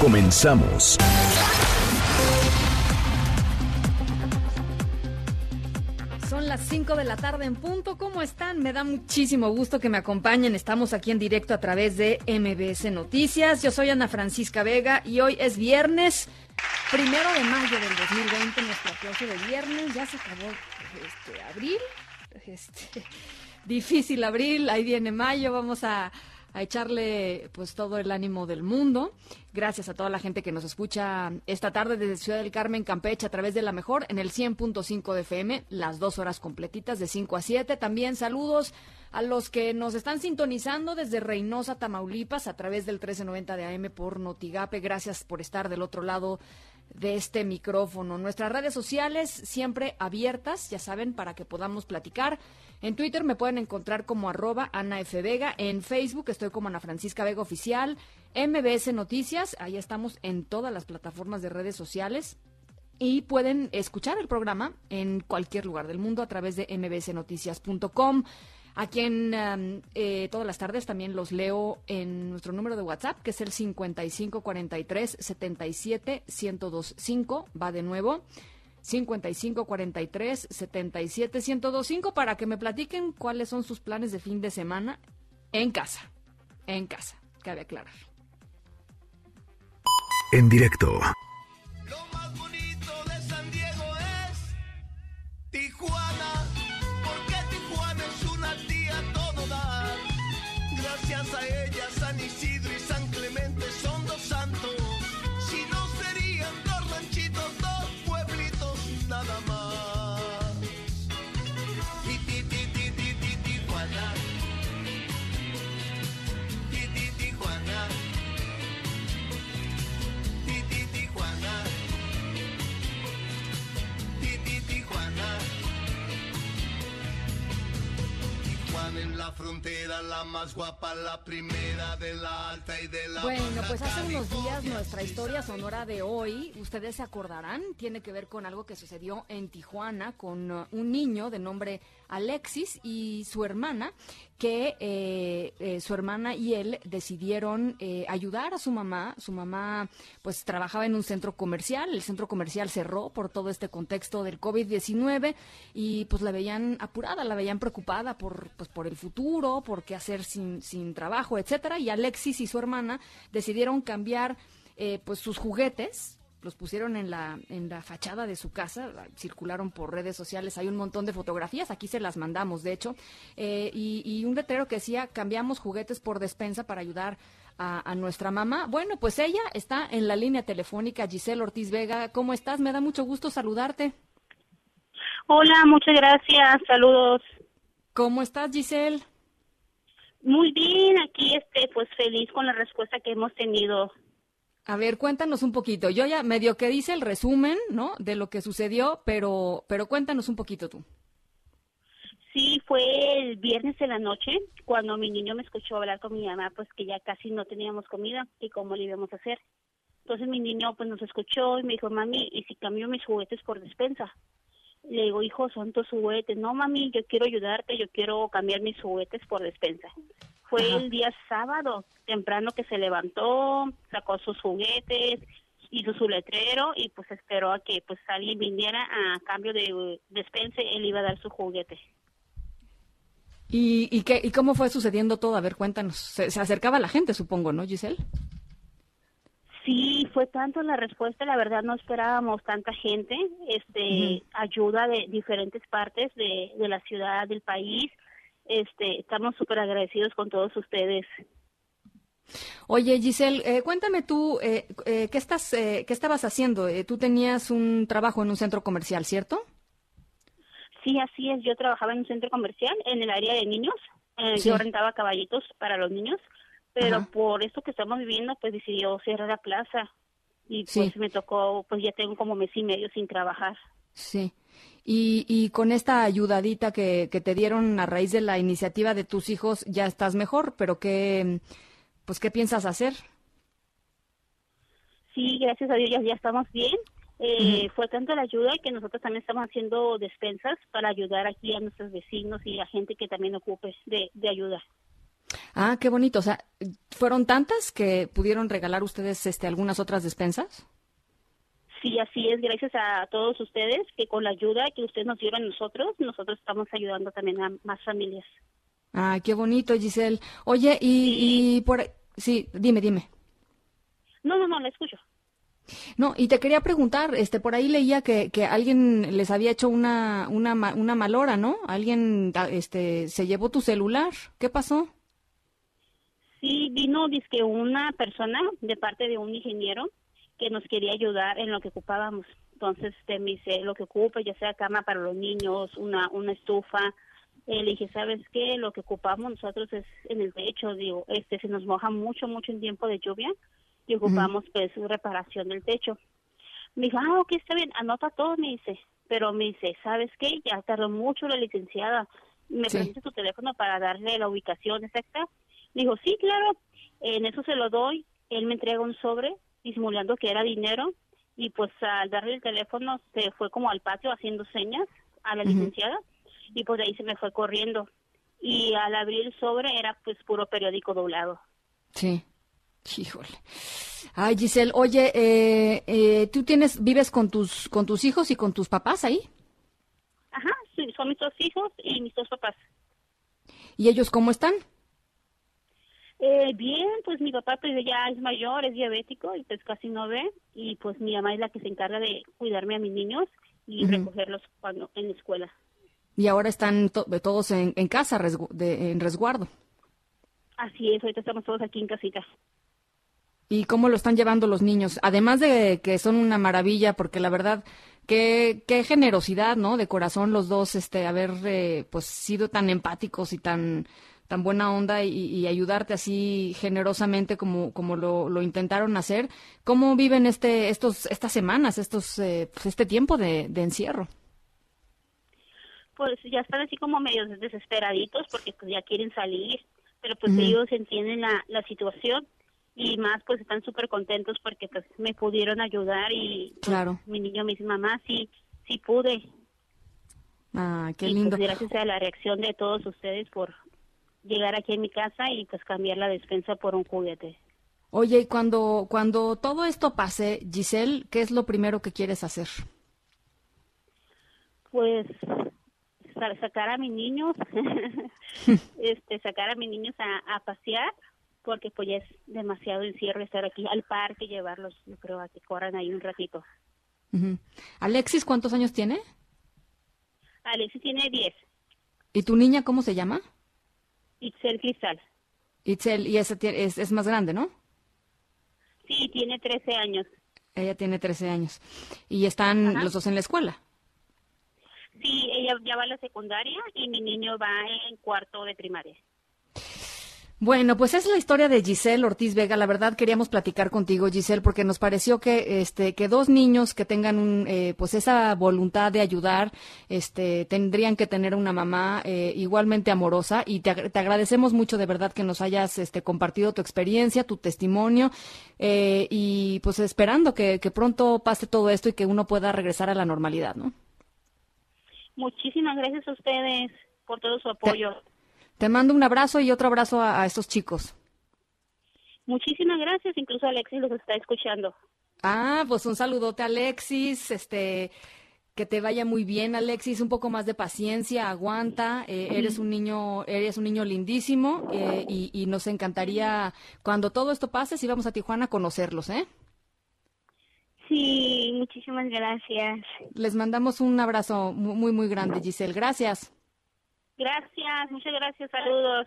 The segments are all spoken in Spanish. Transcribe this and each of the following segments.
Comenzamos. Son las 5 de la tarde en punto. ¿Cómo están? Me da muchísimo gusto que me acompañen. Estamos aquí en directo a través de MBS Noticias. Yo soy Ana Francisca Vega y hoy es viernes, primero de mayo del 2020, nuestro aplauso de viernes. Ya se acabó este, abril. Este, difícil abril, ahí viene mayo. Vamos a a echarle pues todo el ánimo del mundo. Gracias a toda la gente que nos escucha esta tarde desde Ciudad del Carmen, Campeche, a través de la mejor en el 100.5 de FM, las dos horas completitas de 5 a 7. También saludos a los que nos están sintonizando desde Reynosa, Tamaulipas, a través del 1390 de AM por Notigape. Gracias por estar del otro lado de este micrófono. Nuestras redes sociales siempre abiertas, ya saben, para que podamos platicar. En Twitter me pueden encontrar como arroba Ana F. Vega. En Facebook estoy como Ana Francisca Vega Oficial. MBS Noticias, ahí estamos en todas las plataformas de redes sociales. Y pueden escuchar el programa en cualquier lugar del mundo a través de mbsnoticias.com. Aquí en um, eh, todas las tardes también los leo en nuestro número de WhatsApp, que es el 5543 77 1025. Va de nuevo. 55 43 77 1025 para que me platiquen cuáles son sus planes de fin de semana en casa. En casa, cabe aclarar. En directo. La frontera, la más guapa, la primera de la alta y de la Bueno, pues hace unos días nuestra historia sonora de hoy, ustedes se acordarán, tiene que ver con algo que sucedió en Tijuana con uh, un niño de nombre Alexis y su hermana, que eh, eh, su hermana y él decidieron eh, ayudar a su mamá. Su mamá pues trabajaba en un centro comercial, el centro comercial cerró por todo este contexto del COVID-19 y pues la veían apurada, la veían preocupada por, pues, por el futuro, por qué hacer sin, sin trabajo, etcétera. Y Alexis y su hermana decidieron cambiar eh, pues sus juguetes los pusieron en la en la fachada de su casa circularon por redes sociales hay un montón de fotografías aquí se las mandamos de hecho eh, y, y un letrero que decía cambiamos juguetes por despensa para ayudar a, a nuestra mamá bueno pues ella está en la línea telefónica Giselle Ortiz Vega cómo estás me da mucho gusto saludarte Hola, muchas gracias, saludos. cómo estás Giselle Muy bien, aquí este, pues feliz con la respuesta que hemos tenido. A ver, cuéntanos un poquito. Yo ya medio que dice el resumen, ¿no? De lo que sucedió, pero, pero cuéntanos un poquito tú. Sí, fue el viernes de la noche cuando mi niño me escuchó hablar con mi mamá, pues que ya casi no teníamos comida y cómo le íbamos a hacer. Entonces mi niño pues nos escuchó y me dijo, mami, ¿y si cambio mis juguetes por despensa? Le digo, hijo, son tus juguetes. No, mami, yo quiero ayudarte, yo quiero cambiar mis juguetes por despensa. Fue Ajá. el día sábado, temprano que se levantó, sacó sus juguetes, hizo su letrero y pues esperó a que pues alguien viniera a cambio de eh, despensa, él iba a dar su juguete. ¿Y, y, qué, ¿Y cómo fue sucediendo todo? A ver, cuéntanos. Se, se acercaba la gente, supongo, ¿no, Giselle? Sí, fue tanto la respuesta, la verdad no esperábamos tanta gente, este, ayuda de diferentes partes de, de la ciudad, del país, este, estamos súper agradecidos con todos ustedes. Oye, Giselle, eh, cuéntame tú, eh, eh, ¿qué, estás, eh, ¿qué estabas haciendo? Eh, tú tenías un trabajo en un centro comercial, ¿cierto? Sí, así es. Yo trabajaba en un centro comercial en el área de niños. Eh, Sí. Yo rentaba caballitos para los niños, pero Ajá. por esto que estamos viviendo, pues decidió cerrar la plaza. y Sí. pues me tocó, pues ya tengo como mes y medio sin trabajar. Sí. Y, y con esta ayudadita que, que te dieron a raíz de la iniciativa de tus hijos, ya estás mejor, pero ¿qué, pues, ¿qué piensas hacer? Sí, gracias a Dios ya, ya estamos bien. Eh, Fue tanto la ayuda que nosotros también estamos haciendo despensas para ayudar aquí a nuestros vecinos y a gente que también ocupe de, de ayuda. Ah, qué bonito. O sea, ¿fueron tantas que pudieron regalar ustedes este, algunas otras despensas? Sí, así es, gracias a todos ustedes que con la ayuda que ustedes nos dieron a nosotros, nosotros estamos ayudando también a más familias. Ah, qué bonito, Giselle. Oye, y, y por... Sí, dime, dime. No, no, no, la escucho. No, y te quería preguntar, este, por ahí leía que, que alguien les había hecho una, una, una malora, ¿no? Alguien, ah, este, se llevó tu celular. ¿Qué pasó? Sí, vino dizque una persona de parte de un ingeniero que nos quería ayudar en lo que ocupábamos. Entonces, este, me dice, lo que ocupe, ya sea cama para los niños, una, una estufa. Eh, le dije, ¿sabes qué? Lo que ocupamos nosotros es en el techo, digo, este, se nos moja mucho, mucho en tiempo de lluvia y ocupamos, pues, reparación del techo. Me dijo, ah, ok, está bien, anota todo, me dice. Pero me dice, ¿sabes qué? Ya tardó mucho la licenciada. ¿Me Sí. permite tu teléfono para darle la ubicación exacta? Le dijo, sí, claro. En eso se lo doy. Él me entrega un sobre disimulando que era dinero y pues al darle el teléfono se fue como al patio haciendo señas a la licenciada y pues de ahí se me fue corriendo. Y al abrir el sobre era pues puro periódico doblado. Sí. Híjole. Ay, Giselle, oye, eh, eh, ¿tú tienes, vives con tus, con tus hijos y con tus papás ahí? Ajá, sí, son mis dos hijos y mis dos papás. ¿Y ellos cómo están? Eh, bien, pues mi papá pues ya es mayor, es diabético y pues casi no ve y pues mi mamá es la que se encarga de cuidarme a mis niños y recogerlos cuando en la escuela. Y ahora están to- todos en, en casa, resgu- de- en resguardo. Así es, ahorita estamos todos aquí en casita. ¿Y cómo lo están llevando los niños? Además de que son una maravilla, porque la verdad, qué, qué generosidad, ¿no? De corazón los dos, este, haber, eh, pues, sido tan empáticos y tan, tan buena onda y, y ayudarte así generosamente como, como lo, lo intentaron hacer. ¿Cómo viven este, estos, estas semanas, estos, eh, pues, este tiempo de, de encierro? Pues ya están así como medio desesperaditos porque pues ya quieren salir, pero pues ellos entienden la, la situación y más pues están súper contentos porque pues me pudieron ayudar y pues, Claro. mi niño me dice, mamá, sí, sí pude. Ah, qué y lindo. pues gracias a la reacción de todos ustedes por llegar aquí a mi casa y pues cambiar la despensa por un juguete. Oye, y cuando, cuando todo esto pase, Giselle, ¿qué es lo primero que quieres hacer? Pues sa- sacar a mis niños, este, sacar a mis niños a, a pasear, porque pues ya es demasiado encierro estar aquí al parque, llevarlos, yo creo, a que corran ahí un ratito. Ujú. Alexis, ¿cuántos años tiene? Alexis tiene 10, ¿Y tu niña cómo se llama? Itzel Cristal, Itzel, y esa es más grande, ¿no? sí, tiene 13 años. Ella tiene 13 años. Y están los dos en la escuela. Sí, ella ya va a la secundaria y mi niño va en cuarto de primaria. Bueno, pues es la historia de Giselle Ortiz Vega. La verdad queríamos platicar contigo, Giselle, porque nos pareció que, este, que dos niños que tengan un, eh, pues esa voluntad de ayudar, este, tendrían que tener una mamá eh, igualmente amorosa. Y te, te agradecemos mucho de verdad que nos hayas, este, compartido tu experiencia, tu testimonio, eh, y pues esperando que, que pronto pase todo esto y que uno pueda regresar a la normalidad, ¿no? Muchísimas gracias a ustedes por todo su apoyo. Te mando un abrazo y otro abrazo a, a estos chicos. Muchísimas gracias, incluso Alexis los está escuchando. Ah, pues un saludote, Alexis. Este, que te vaya muy bien, Alexis. Un poco más de paciencia, aguanta. eh, eres un niño, eres un niño lindísimo eh, y, y nos encantaría cuando todo esto pase, si vamos a Tijuana a conocerlos, ¿eh? Sí, muchísimas gracias. Les mandamos un abrazo mu- muy, muy grande, Giselle. Gracias. Gracias, muchas gracias, saludos.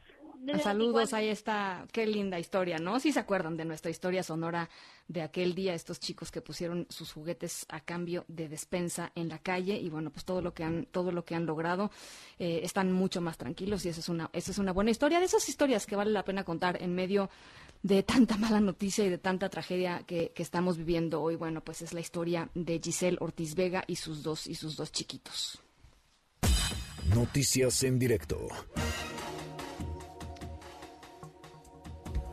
Saludos, ahí está. Qué linda historia, ¿no? Si se acuerdan de nuestra historia sonora de aquel día, estos chicos que pusieron sus juguetes a cambio de despensa en la calle y bueno, pues todo lo que han, todo lo que han logrado, eh, están mucho más tranquilos y eso es una, eso es una buena historia, de esas historias que vale la pena contar en medio de tanta mala noticia y de tanta tragedia que, que, estamos viviendo hoy. Bueno, pues es la historia de Giselle Ortiz Vega y sus dos y sus dos chiquitos. Noticias en directo.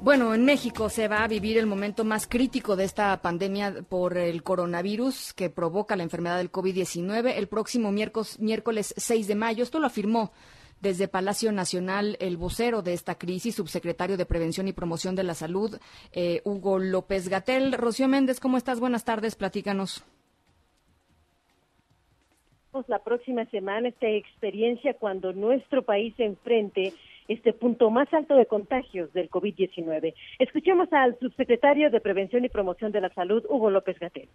Bueno, en México se va a vivir el momento más crítico de esta pandemia por el coronavirus que provoca la enfermedad del COVID-19 el próximo miércoles, miércoles 6 de mayo. Esto lo afirmó desde Palacio Nacional el vocero de esta crisis, subsecretario de Prevención y Promoción de la Salud, eh, Hugo López Gatel. Rocío Méndez, ¿cómo estás? Buenas tardes, platícanos. La próxima semana esta experiencia cuando nuestro país se enfrente este punto más alto de contagios del COVID-19. Escuchemos al subsecretario de Prevención y Promoción de la Salud, Hugo López Gatel.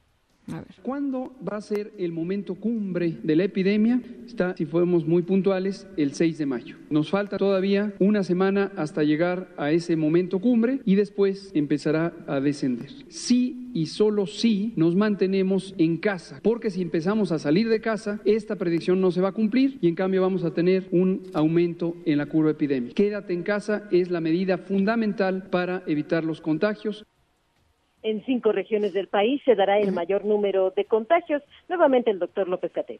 ¿Cuándo va a ser el momento cumbre de la epidemia? Está, si fuéramos muy puntuales, el 6 de mayo. Nos falta todavía una semana hasta llegar a ese momento cumbre y después empezará a descender. Sí y solo si nos mantenemos en casa, porque si empezamos a salir de casa, esta predicción no se va a cumplir y en cambio vamos a tener un aumento en la curva epidémica. Quédate en casa es la medida fundamental para evitar los contagios. En cinco regiones del país se dará el mayor número de contagios. Nuevamente el doctor López Cate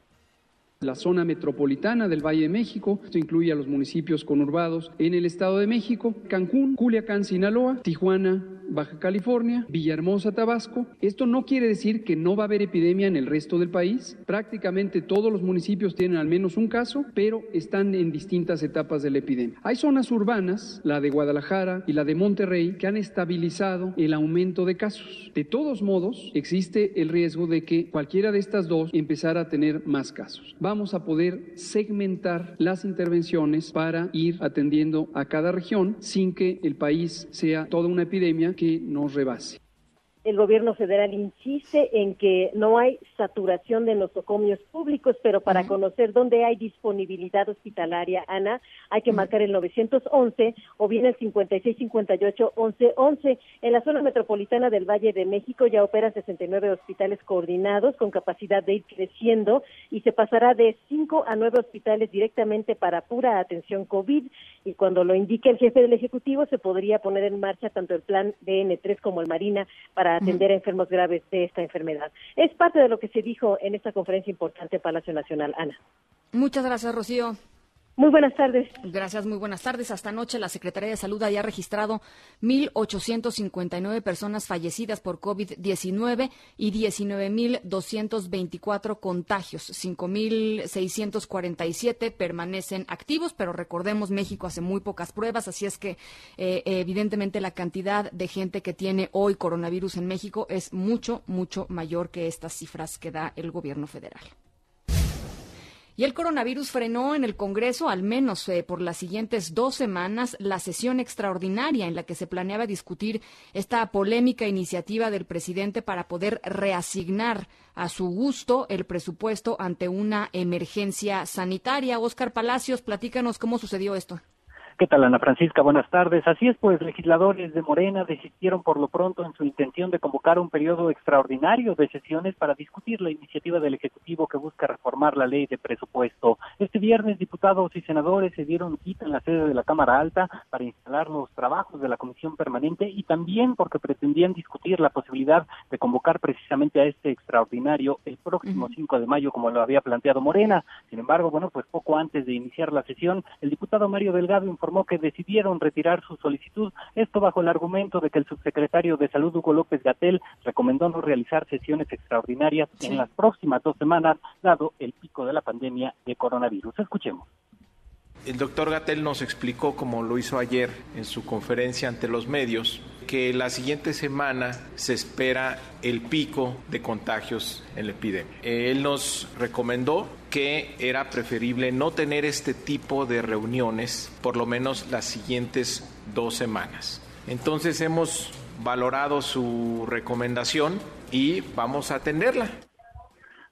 la zona metropolitana del Valle de México. Esto incluye a los municipios conurbados en el Estado de México, Cancún, Culiacán, Sinaloa, Tijuana, Baja California, Villahermosa, Tabasco. Esto no quiere decir que no va a haber epidemia en el resto del país. Prácticamente todos los municipios tienen al menos un caso, pero están en distintas etapas de la epidemia. Hay zonas urbanas, la de Guadalajara y la de Monterrey, que han estabilizado el aumento de casos. De todos modos, existe el riesgo de que cualquiera de estas dos empezara a tener más casos vamos a poder segmentar las intervenciones para ir atendiendo a cada región sin que el país sea toda una epidemia que nos rebase el gobierno federal insiste en que no hay saturación de nosocomios públicos, pero para conocer dónde hay disponibilidad hospitalaria, Ana, hay que marcar el 911 o bien el 5658-1111. En la zona metropolitana del Valle de México ya operan 69 hospitales coordinados con capacidad de ir creciendo y se pasará de 5 a 9 hospitales directamente para pura atención COVID. Y cuando lo indique el jefe del Ejecutivo se podría poner en marcha tanto el plan DN3 como el Marina para atender a enfermos graves de esta enfermedad. Es parte de lo que se dijo en esta conferencia importante en Palacio Nacional, Ana. Muchas gracias, Rocío. Muy buenas tardes. Gracias, muy buenas tardes. Hasta anoche la Secretaría de Salud había registrado 1.859 personas fallecidas por COVID-19 y 19.224 contagios. 5.647 permanecen activos, pero recordemos, México hace muy pocas pruebas, así es que eh, evidentemente la cantidad de gente que tiene hoy coronavirus en México es mucho, mucho mayor que estas cifras que da el gobierno federal. Y el coronavirus frenó en el Congreso, al menos eh, por las siguientes dos semanas, la sesión extraordinaria en la que se planeaba discutir esta polémica iniciativa del presidente para poder reasignar a su gusto el presupuesto ante una emergencia sanitaria. Oscar Palacios, platícanos cómo sucedió esto. ¿Qué tal, Ana Francisca? Buenas tardes. Así es, pues legisladores de Morena desistieron por lo pronto en su intención de convocar un periodo extraordinario de sesiones para discutir la iniciativa del Ejecutivo que busca reformar la ley de presupuesto. Este viernes, diputados y senadores se dieron cita en la sede de la Cámara Alta para instalar los trabajos de la Comisión Permanente y también porque pretendían discutir la posibilidad de convocar precisamente a este extraordinario el próximo 5 de mayo, como lo había planteado Morena. Sin embargo, bueno, pues poco antes de iniciar la sesión, el diputado Mario Delgado informó informó que decidieron retirar su solicitud, esto bajo el argumento de que el subsecretario de Salud Hugo López Gatel recomendó no realizar sesiones extraordinarias en las próximas dos semanas, dado el pico de la pandemia de coronavirus. Escuchemos. El doctor Gatel nos explicó, como lo hizo ayer en su conferencia ante los medios, que la siguiente semana se espera el pico de contagios en la epidemia. Él nos recomendó que era preferible no tener este tipo de reuniones por lo menos las siguientes dos semanas. Entonces hemos valorado su recomendación y vamos a atenderla.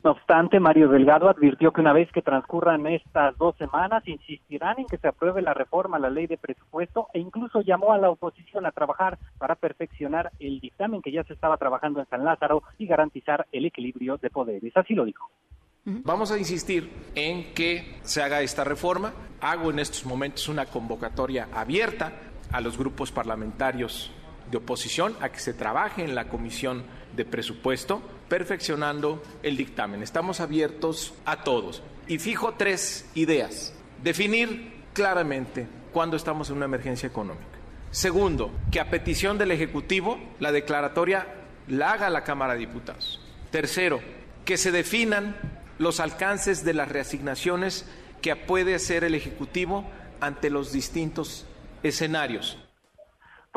No obstante, Mario Delgado advirtió que una vez que transcurran estas dos semanas, insistirán en que se apruebe la reforma a la ley de presupuesto e incluso llamó a la oposición a trabajar para perfeccionar el dictamen que ya se estaba trabajando en San Lázaro y garantizar el equilibrio de poderes. Así lo dijo. Vamos a insistir en que se haga esta reforma. Hago en estos momentos una convocatoria abierta a los grupos parlamentarios de oposición a que se trabaje en la comisión de presupuesto, perfeccionando el dictamen. Estamos abiertos a todos. Y fijo tres ideas. Definir claramente cuándo estamos en una emergencia económica. Segundo, que a petición del Ejecutivo la declaratoria la haga la Cámara de Diputados. Tercero, que se definan los alcances de las reasignaciones que puede hacer el Ejecutivo ante los distintos escenarios.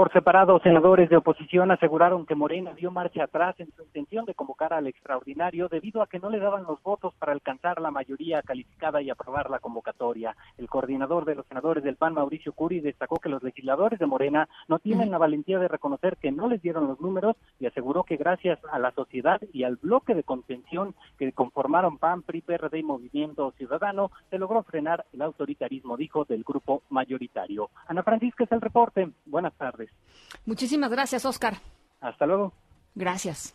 Por separado, senadores de oposición aseguraron que Morena dio marcha atrás en su intención de convocar al extraordinario debido a que no le daban los votos para alcanzar la mayoría calificada y aprobar la convocatoria. El coordinador de los senadores del PAN, Mauricio Curi, destacó que los legisladores de Morena no tienen la valentía de reconocer que no les dieron los números y aseguró que gracias a la sociedad y al bloque de contención que conformaron PAN, PRI, PRD y Movimiento Ciudadano, se logró frenar el autoritarismo, dijo, del grupo mayoritario. Ana Francisca es el reporte. Buenas tardes. Muchísimas gracias, Oscar. Hasta luego. Gracias.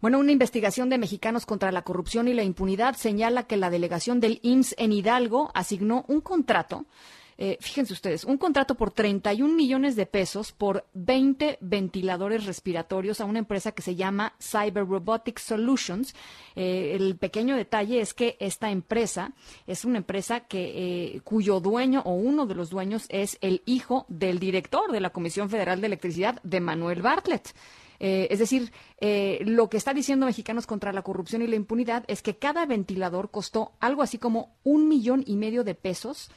Bueno, una investigación de mexicanos contra la corrupción y la impunidad señala que la delegación del IMSS en Hidalgo asignó un contrato eh, fíjense ustedes, un contrato por 31 millones de pesos por 20 ventiladores respiratorios a una empresa que se llama Cyber Robotics Solutions. Eh, el pequeño detalle es que esta empresa es una empresa que, eh, cuyo dueño o uno de los dueños es el hijo del director de la Comisión Federal de Electricidad, de Manuel Bartlett. es decir, lo que está diciendo Mexicanos contra la corrupción y la impunidad es que cada ventilador costó algo así como un millón y medio de pesos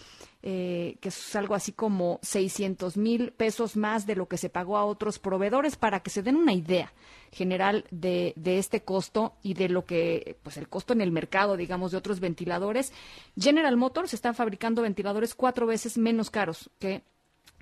eh, que es algo así como 600 mil pesos más de lo que se pagó a otros proveedores para que se den una idea general de, de, este costo y de lo que, pues el costo en el mercado, digamos, de otros ventiladores. General Motors está fabricando ventiladores cuatro veces menos caros que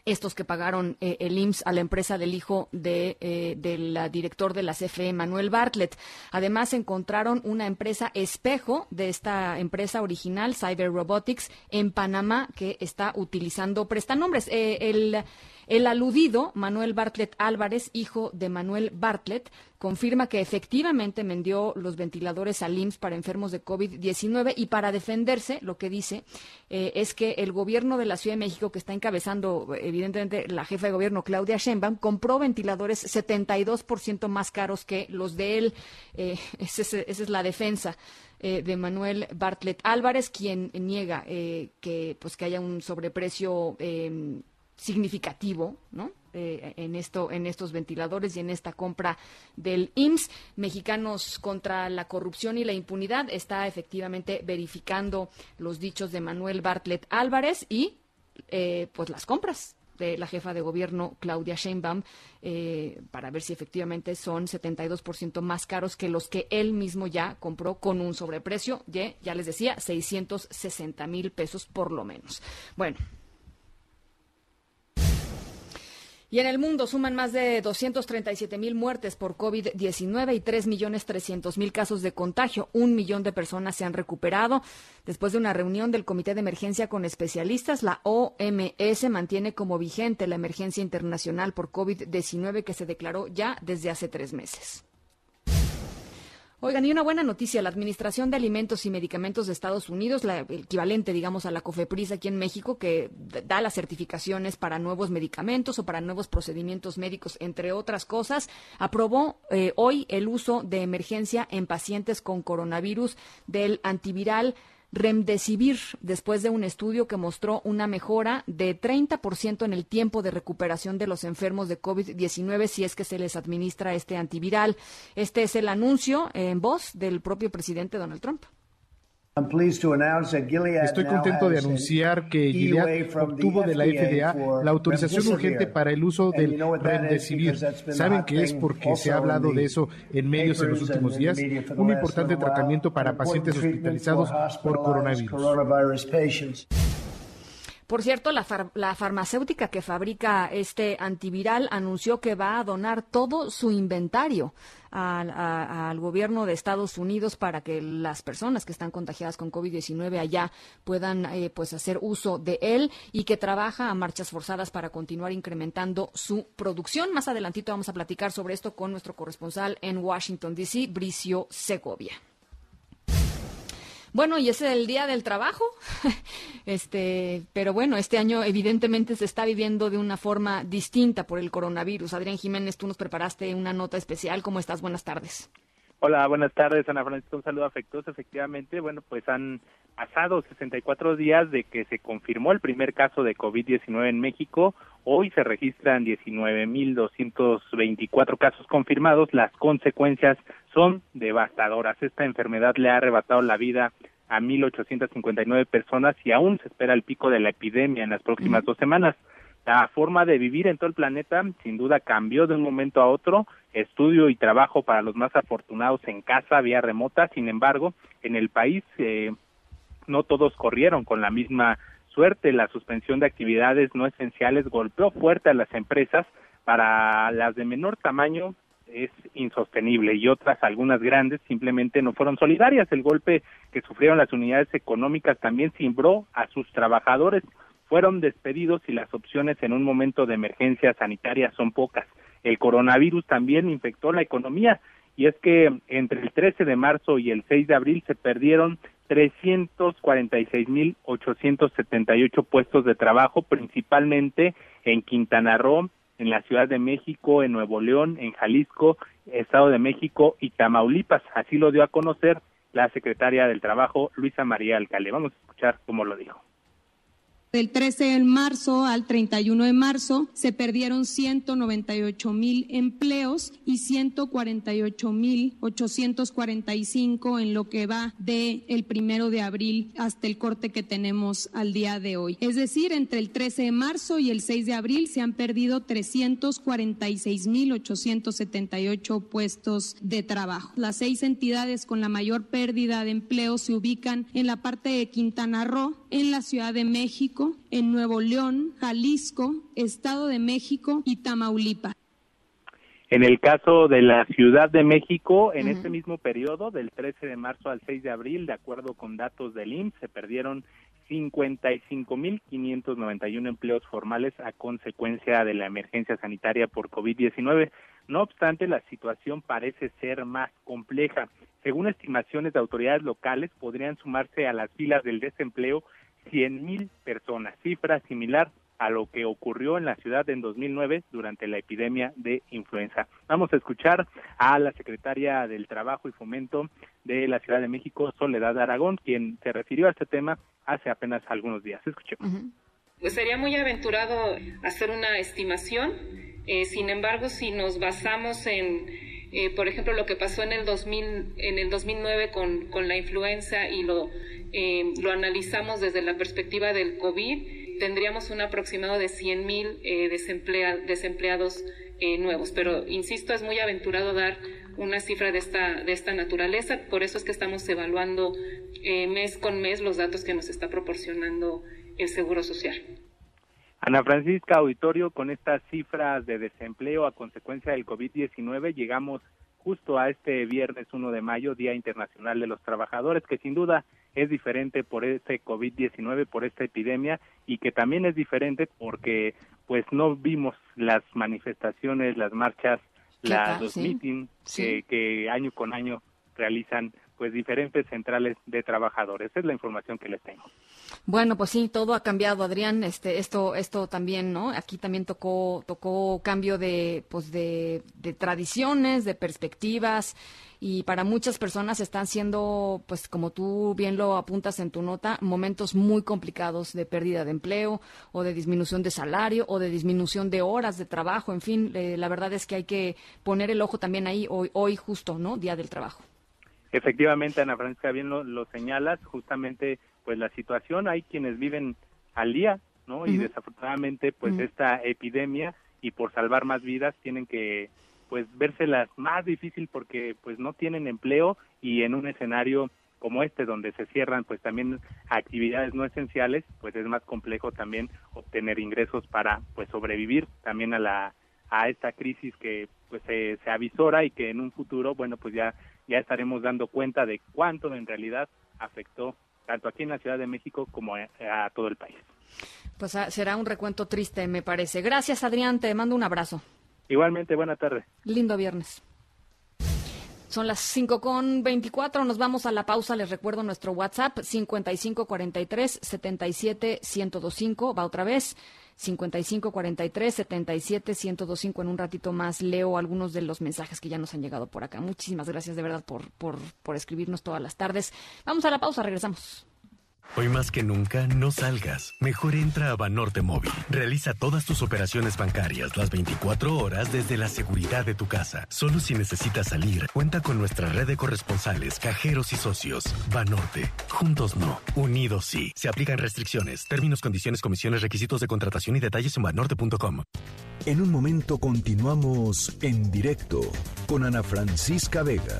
estos que pagaron eh, el IMSS a la empresa del hijo de, eh, del director de la CFE, Manuel Bartlett. Además, encontraron una empresa espejo de esta empresa original, Cyber Robotics, en Panamá, que está utilizando prestanombres. Eh, el el aludido, Manuel Bartlett Álvarez, hijo de Manuel Bartlett, confirma que efectivamente vendió los ventiladores al IMSS para enfermos de COVID-19 y para defenderse, lo que dice eh, es que el gobierno de la Ciudad de México, que está encabezando evidentemente la jefa de gobierno Claudia Sheinbaum, compró ventiladores 72% más caros que los de él. Eh, esa, es, la defensa. Eh, de Manuel Bartlett Álvarez, quien niega que pues que haya un sobreprecio significativo, ¿no? Eh, en esto, en estos ventiladores y en esta compra del IMSS. Mexicanos contra la corrupción y la impunidad está efectivamente verificando los dichos de Manuel Bartlett Álvarez y eh, pues las compras de la jefa de gobierno Claudia Sheinbaum eh, para ver si efectivamente son 72% más caros que los que él mismo ya compró con un sobreprecio de, ya les decía, 660 mil pesos por lo menos. Bueno, Y en el mundo suman más de 237 mil muertes por COVID-19 y 3 millones 300 mil casos de contagio. Un millón de personas se han recuperado. Después de una reunión del Comité de Emergencia con especialistas, la OMS mantiene como vigente la emergencia internacional por COVID-19 que se declaró ya desde hace tres meses. Oigan, y una buena noticia, la Administración de Alimentos y Medicamentos de Estados Unidos, la, equivalente, digamos, a la COFEPRIS aquí en México, que da las certificaciones para nuevos medicamentos o para nuevos procedimientos médicos, entre otras cosas, aprobó eh, hoy el uso de emergencia en pacientes con coronavirus del antiviral Remdesivir, después de un estudio que mostró una mejora de 30% en el tiempo de recuperación de los enfermos de COVID-19 si es que se les administra este antiviral. Este es el anuncio en voz del propio presidente Donald Trump. Estoy contento de anunciar que Gilead obtuvo de la FDA la autorización urgente para el uso del Remdesivir. Saben que es porque se ha hablado de eso en medios en los últimos días, un importante tratamiento para pacientes hospitalizados por coronavirus. Por cierto, la, farmacéutica que fabrica este antiviral anunció que va a donar todo su inventario al, gobierno de Estados Unidos para que las personas que están contagiadas con COVID-19 allá puedan eh, pues hacer uso de él y que trabaja a marchas forzadas para continuar incrementando su producción. Más adelantito vamos a platicar sobre esto con nuestro corresponsal en Washington, D.C., Bricio Segovia. Bueno, y es el día del trabajo. este, pero bueno, este año evidentemente se está viviendo de una forma distinta por el coronavirus. Adrián Jiménez, tú nos preparaste una nota especial. ¿Cómo estás? Buenas tardes. Hola, buenas tardes, Ana Francisca. Un saludo afectuoso. Efectivamente, bueno, pues han pasado 64 días de que se confirmó el primer caso de COVID-19 en México. Hoy se registran 19.224 casos confirmados. Las consecuencias son devastadoras. Esta enfermedad le ha arrebatado la vida a 1.859 personas y aún se espera el pico de la epidemia en las próximas dos semanas. La forma de vivir en todo el planeta sin duda cambió de un momento a otro, estudio y trabajo para los más afortunados en casa, vía remota, sin embargo, en el país eh, no todos corrieron con la misma suerte, la suspensión de actividades no esenciales golpeó fuerte a las empresas, para las de menor tamaño es insostenible y otras, algunas grandes, simplemente no fueron solidarias. El golpe que sufrieron las unidades económicas también cimbró a sus trabajadores fueron despedidos y las opciones en un momento de emergencia sanitaria son pocas. El coronavirus también infectó la economía y es que entre el 13 de marzo y el 6 de abril se perdieron 346.878 puestos de trabajo, principalmente en Quintana Roo, en la Ciudad de México, en Nuevo León, en Jalisco, Estado de México y Tamaulipas. Así lo dio a conocer la secretaria del Trabajo, Luisa María Alcalde. Vamos a escuchar cómo lo dijo. Del 13 de marzo al 31 de marzo se perdieron 198 mil empleos y 148 mil 845 en lo que va de el primero de abril hasta el corte que tenemos al día de hoy. Es decir, entre el 13 de marzo y el 6 de abril se han perdido 346 mil 878 puestos de trabajo. Las seis entidades con la mayor pérdida de empleo se ubican en la parte de Quintana Roo, en la Ciudad de México, en Nuevo León, Jalisco, Estado de México y Tamaulipas. En el caso de la Ciudad de México, en este mismo periodo, del 13 de marzo al 6 de abril, de acuerdo con datos del IMSS, se perdieron 55.591 empleos formales a consecuencia de la emergencia sanitaria por COVID-19. No obstante, la situación parece ser más compleja. Según estimaciones de autoridades locales, podrían sumarse a las filas del desempleo 100 mil personas, cifra similar a lo que ocurrió en la ciudad en 2009 durante la epidemia de influenza. Vamos a escuchar a la secretaria del Trabajo y Fomento de la Ciudad de México, Soledad Aragón, quien se refirió a este tema hace apenas algunos días. Escuchemos. Pues sería muy aventurado hacer una estimación. Eh, sin embargo, si nos basamos en, eh, por ejemplo, lo que pasó en el 2000, en el 2009 con, con la influenza y lo eh, lo analizamos desde la perspectiva del COVID, tendríamos un aproximado de 100 mil eh, desempleados eh, nuevos. Pero, insisto, es muy aventurado dar una cifra de esta, de esta naturaleza. Por eso es que estamos evaluando mes con mes los datos que nos está proporcionando el Seguro Social. Ana Francisca Auditorio, con estas cifras de desempleo a consecuencia del COVID-19, llegamos justo a este viernes 1 de mayo, Día Internacional de los Trabajadores, que sin duda es diferente por este COVID-19, por esta epidemia, y que también es diferente porque pues no vimos las manifestaciones, las marchas, los meetings que, que año con año realizan pues diferentes centrales de trabajadores. Esa es la información que les tengo. Bueno, pues sí, todo ha cambiado, Adrián. Este, esto, esto también, ¿no? Aquí también tocó, tocó cambio de, pues de, de tradiciones, de perspectivas y para muchas personas están siendo, pues como tú bien lo apuntas en tu nota, momentos muy complicados de pérdida de empleo o de disminución de salario o de disminución de horas de trabajo. En fin, eh, la verdad es que hay que poner el ojo también ahí hoy, hoy justo, ¿no? Día del trabajo. Efectivamente, Ana Francisca, bien lo, señalas, justamente pues la situación, hay quienes viven al día, ¿no? Y desafortunadamente pues esta epidemia y por salvar más vidas tienen que pues vérselas más difícil porque pues no tienen empleo y en un escenario como este donde se cierran pues también actividades no esenciales, pues es más complejo también obtener ingresos para pues sobrevivir también a la a esta crisis que pues se, se avisora y que en un futuro bueno pues ya ya estaremos dando cuenta de cuánto en realidad afectó tanto aquí en la Ciudad de México como a, todo el país. Pues ah, será un recuento triste, me parece. Gracias, Adrián. Te mando un abrazo. Igualmente, buena tarde. Lindo viernes. Son las 5 con 24. Nos vamos a la pausa. Les recuerdo nuestro WhatsApp 5543 77 1025. Va otra vez. 5543 77 1025. En un ratito más leo algunos de los mensajes que ya nos han llegado por acá. Muchísimas gracias de verdad por, por, por escribirnos todas las tardes. Vamos a la pausa. Regresamos. Hoy más que nunca, no salgas. Mejor entra a Banorte Móvil. Realiza todas tus operaciones bancarias las 24 horas desde la seguridad de tu casa. Solo si necesitas salir, cuenta con nuestra red de corresponsales, cajeros y socios. Banorte. Juntos no. Unidos sí. Se aplican restricciones, términos, condiciones, comisiones, requisitos de contratación y detalles en banorte.com. En un momento continuamos en directo con Ana Francisca Vega.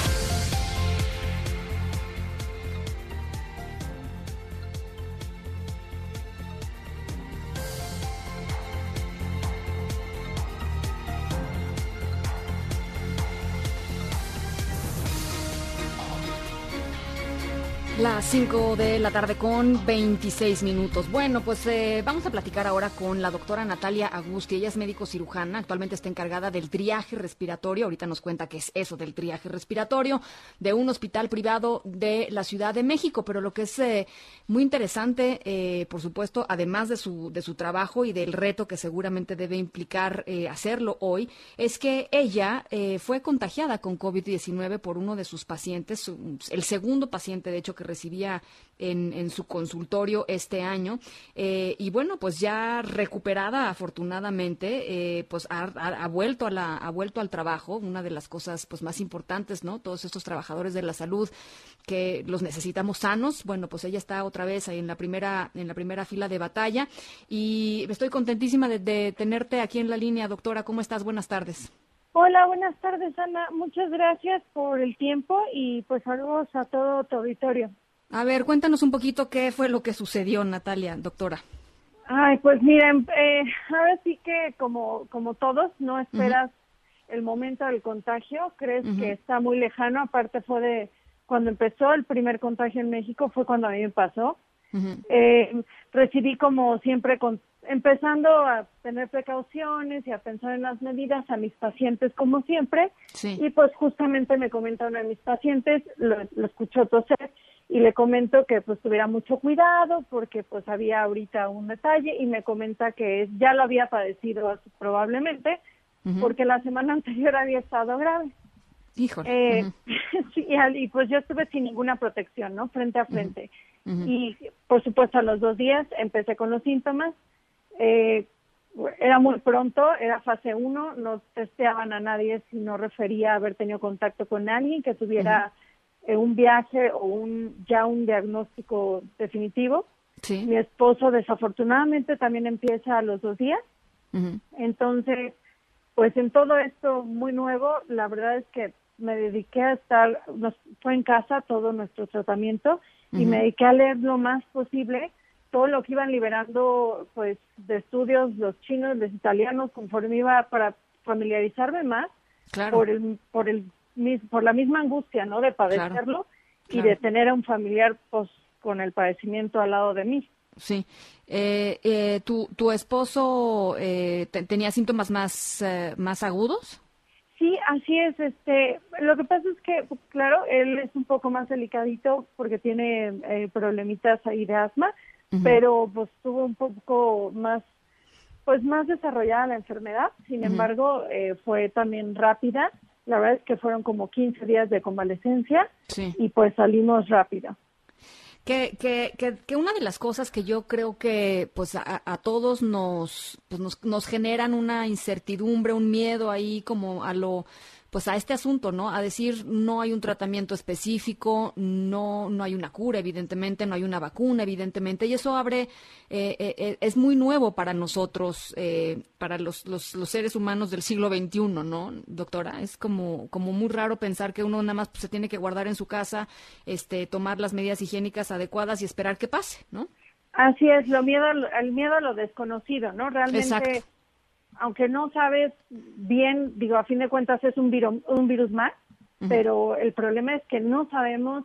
Las 5 de la tarde con 26 minutos. Bueno, pues eh, vamos a platicar ahora con la doctora Natalia Agusti. Ella es médico cirujana, actualmente está encargada del triaje respiratorio. Ahorita nos cuenta qué es eso del triaje respiratorio de un hospital privado de la Ciudad de México. Pero lo que es eh, muy interesante, eh, por supuesto, además de su, de su trabajo y del reto que seguramente debe implicar eh, hacerlo hoy, es que ella fue contagiada con COVID-19 por uno de sus pacientes, el segundo paciente, de hecho, que recibía en, en su consultorio este año. Eh, y bueno, pues ya recuperada afortunadamente, eh, pues ha, vuelto a la, ha vuelto al trabajo, una de las cosas pues más importantes, ¿no? Todos estos trabajadores de la salud que los necesitamos sanos. Bueno, pues ella está otra vez ahí en la primera, en la primera fila de batalla. Y estoy contentísima de, de tenerte aquí en la línea, doctora. ¿Cómo estás? Buenas tardes. Hola, buenas tardes, Ana. Muchas gracias por el tiempo y pues saludos a todo tu auditorio. A ver, cuéntanos un poquito qué fue lo que sucedió, Natalia, doctora. Ay, pues miren, eh, ahora sí que como, como todos, no esperas el momento del contagio, crees que está muy lejano, aparte fue de cuando empezó el primer contagio en México, fue cuando a mí me pasó. Eh, recibí como siempre, con, empezando a tener precauciones y a pensar en las medidas a mis pacientes como siempre. Sí. Y pues justamente me comenta uno de mis pacientes, lo, lo escuchó toser y le comento que pues tuviera mucho cuidado porque pues había ahorita un detalle y me comenta que ya lo había padecido probablemente porque la semana anterior había estado grave. Híjole. Eh, y al- y pues yo estuve sin ninguna protección, ¿no? Frente a frente. Y por supuesto a los dos días empecé con los síntomas. Eh, era muy pronto, era fase 1, no testeaban a nadie si no refería a haber tenido contacto con alguien que tuviera eh, un viaje o un ya un diagnóstico definitivo. Mi esposo desafortunadamente también empieza a los dos días. Entonces, pues en todo esto muy nuevo, la verdad es que me dediqué a estar, nos, fue en casa todo nuestro tratamiento y me dediqué a leer lo más posible todo lo que iban liberando pues de estudios los chinos, los italianos, conforme iba para familiarizarme más Claro. por el por el por la misma angustia, ¿no? De padecerlo y claro. de tener a un familiar pues con el padecimiento al lado de mí. Sí. Eh, eh, ¿tu, ¿Tu esposo eh, te- tenía síntomas más, eh, más agudos? Sí, así es. Este, lo que pasa es que, pues, claro, él es un poco más delicadito porque tiene eh, problemitas ahí de asma, Pero pues tuvo un poco más, pues más desarrollada la enfermedad. Sin embargo, eh, fue también rápida. La verdad es que fueron como 15 días de convalecencia Sí. y pues salimos rápido. Que, que, que, que una de las cosas que yo creo que pues a, a todos nos, pues nos, nos generan una incertidumbre, un miedo ahí como a lo pues a este asunto, ¿no? A decir no hay un tratamiento específico, no no hay una cura, evidentemente, no hay una vacuna, evidentemente, y eso abre eh, eh, eh, es muy nuevo para nosotros, eh, para los, los, los seres humanos del siglo XXI, ¿no, doctora? Es como como muy raro pensar que uno nada más pues, se tiene que guardar en su casa, este, tomar las medidas higiénicas adecuadas y esperar que pase, ¿no? Así es, lo miedo, al- el miedo a lo desconocido, ¿no? Realmente, Exacto. Aunque no sabes bien, digo, a fin de cuentas es un virus, un virus más, pero el problema es que no sabemos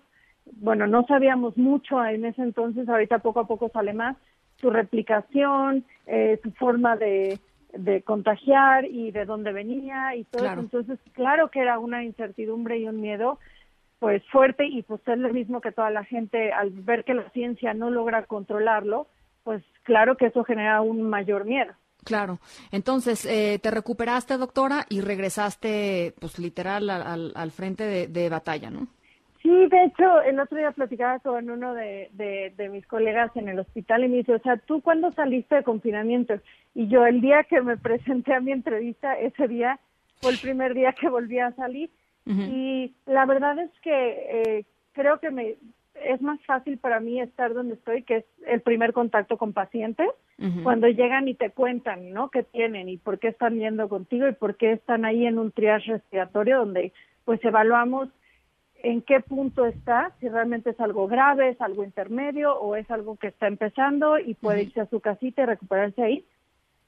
bueno, no sabíamos mucho en ese entonces, ahorita poco a poco sale más, su replicación, eh, su forma de, de contagiar y de dónde venía y todo eso. Entonces, claro que era una incertidumbre y un miedo pues fuerte y pues es lo mismo que toda la gente al ver que la ciencia no logra controlarlo, pues claro que eso genera un mayor miedo. Claro. Entonces, eh, te recuperaste, doctora, y regresaste, pues literal, al, al frente de, de, batalla, ¿no? Sí, de hecho, el otro día platicaba con uno de, de, de, mis colegas en el hospital y me dice, o sea, ¿tú cuándo saliste de confinamiento? Y yo, el día que me presenté a mi entrevista, ese día fue el primer día que volví a salir. Y la verdad es que eh, creo que me es más fácil para mí estar donde estoy, que es el primer contacto con pacientes, cuando llegan y te cuentan, ¿no? ¿Qué tienen y por qué están yendo contigo y por qué están ahí en un triage respiratorio donde pues evaluamos en qué punto está, si realmente es algo grave, es algo intermedio o es algo que está empezando y puede irse a su casita y recuperarse ahí.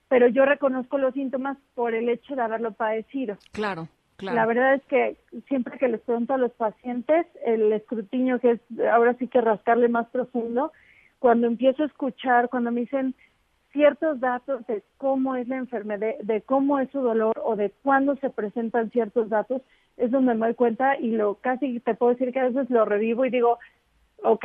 Pero yo reconozco los síntomas por el hecho de haberlo padecido. Claro. La verdad es que siempre que les pregunto a los pacientes, el escrutinio que es ahora sí que rascarle más profundo, cuando empiezo a escuchar, cuando me dicen ciertos datos de cómo es la enfermedad, de cómo es su dolor o de cuándo se presentan ciertos datos, es donde me doy cuenta y lo casi te puedo decir que a veces lo revivo y digo, ok,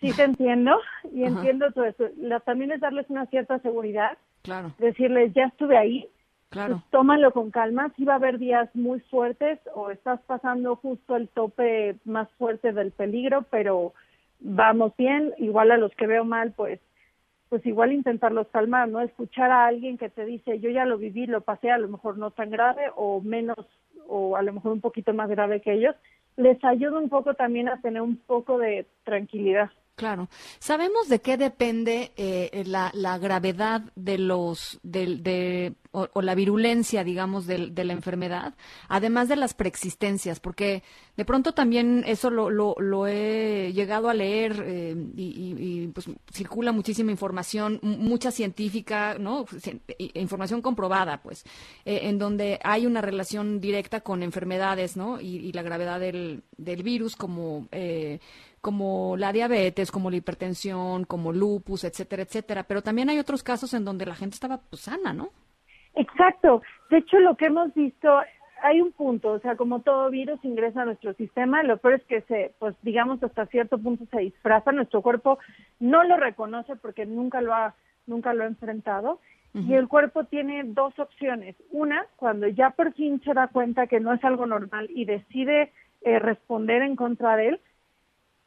sí te entiendo y entiendo todo eso. La, también es darles una cierta seguridad, claro. decirles, ya estuve ahí, Claro. Pues tómalo con calma, si va a haber días muy fuertes o estás pasando justo el tope más fuerte del peligro, pero vamos bien, igual a los que veo mal, pues pues igual intentarlos calmar, ¿no? Escuchar a alguien que te dice, yo ya lo viví, lo pasé, a lo mejor no tan grave o menos, o a lo mejor un poquito más grave que ellos, les ayuda un poco también a tener un poco de tranquilidad. Claro. ¿Sabemos de qué depende eh, la, gravedad de los, de, o, la virulencia, digamos, de, de, la enfermedad, además de las preexistencias? Porque de pronto también eso lo, lo, he llegado a leer eh, y, y, pues circula muchísima información, mucha científica, ¿no? Información comprobada, pues, eh, en donde hay una relación directa con enfermedades, ¿no? Y, y la gravedad del, del virus como eh, como la diabetes, como la hipertensión, como lupus, etcétera, etcétera. Pero también hay otros casos en donde la gente estaba pues, sana, ¿no? Exacto. De hecho, lo que hemos visto, hay un punto, o sea, como todo virus ingresa a nuestro sistema, lo peor es que se, pues digamos, hasta cierto punto se disfraza, nuestro cuerpo no lo reconoce porque nunca lo ha, nunca lo ha enfrentado. Y el cuerpo tiene dos opciones. Una, cuando ya por fin se da cuenta que no es algo normal y decide eh, responder en contra de él,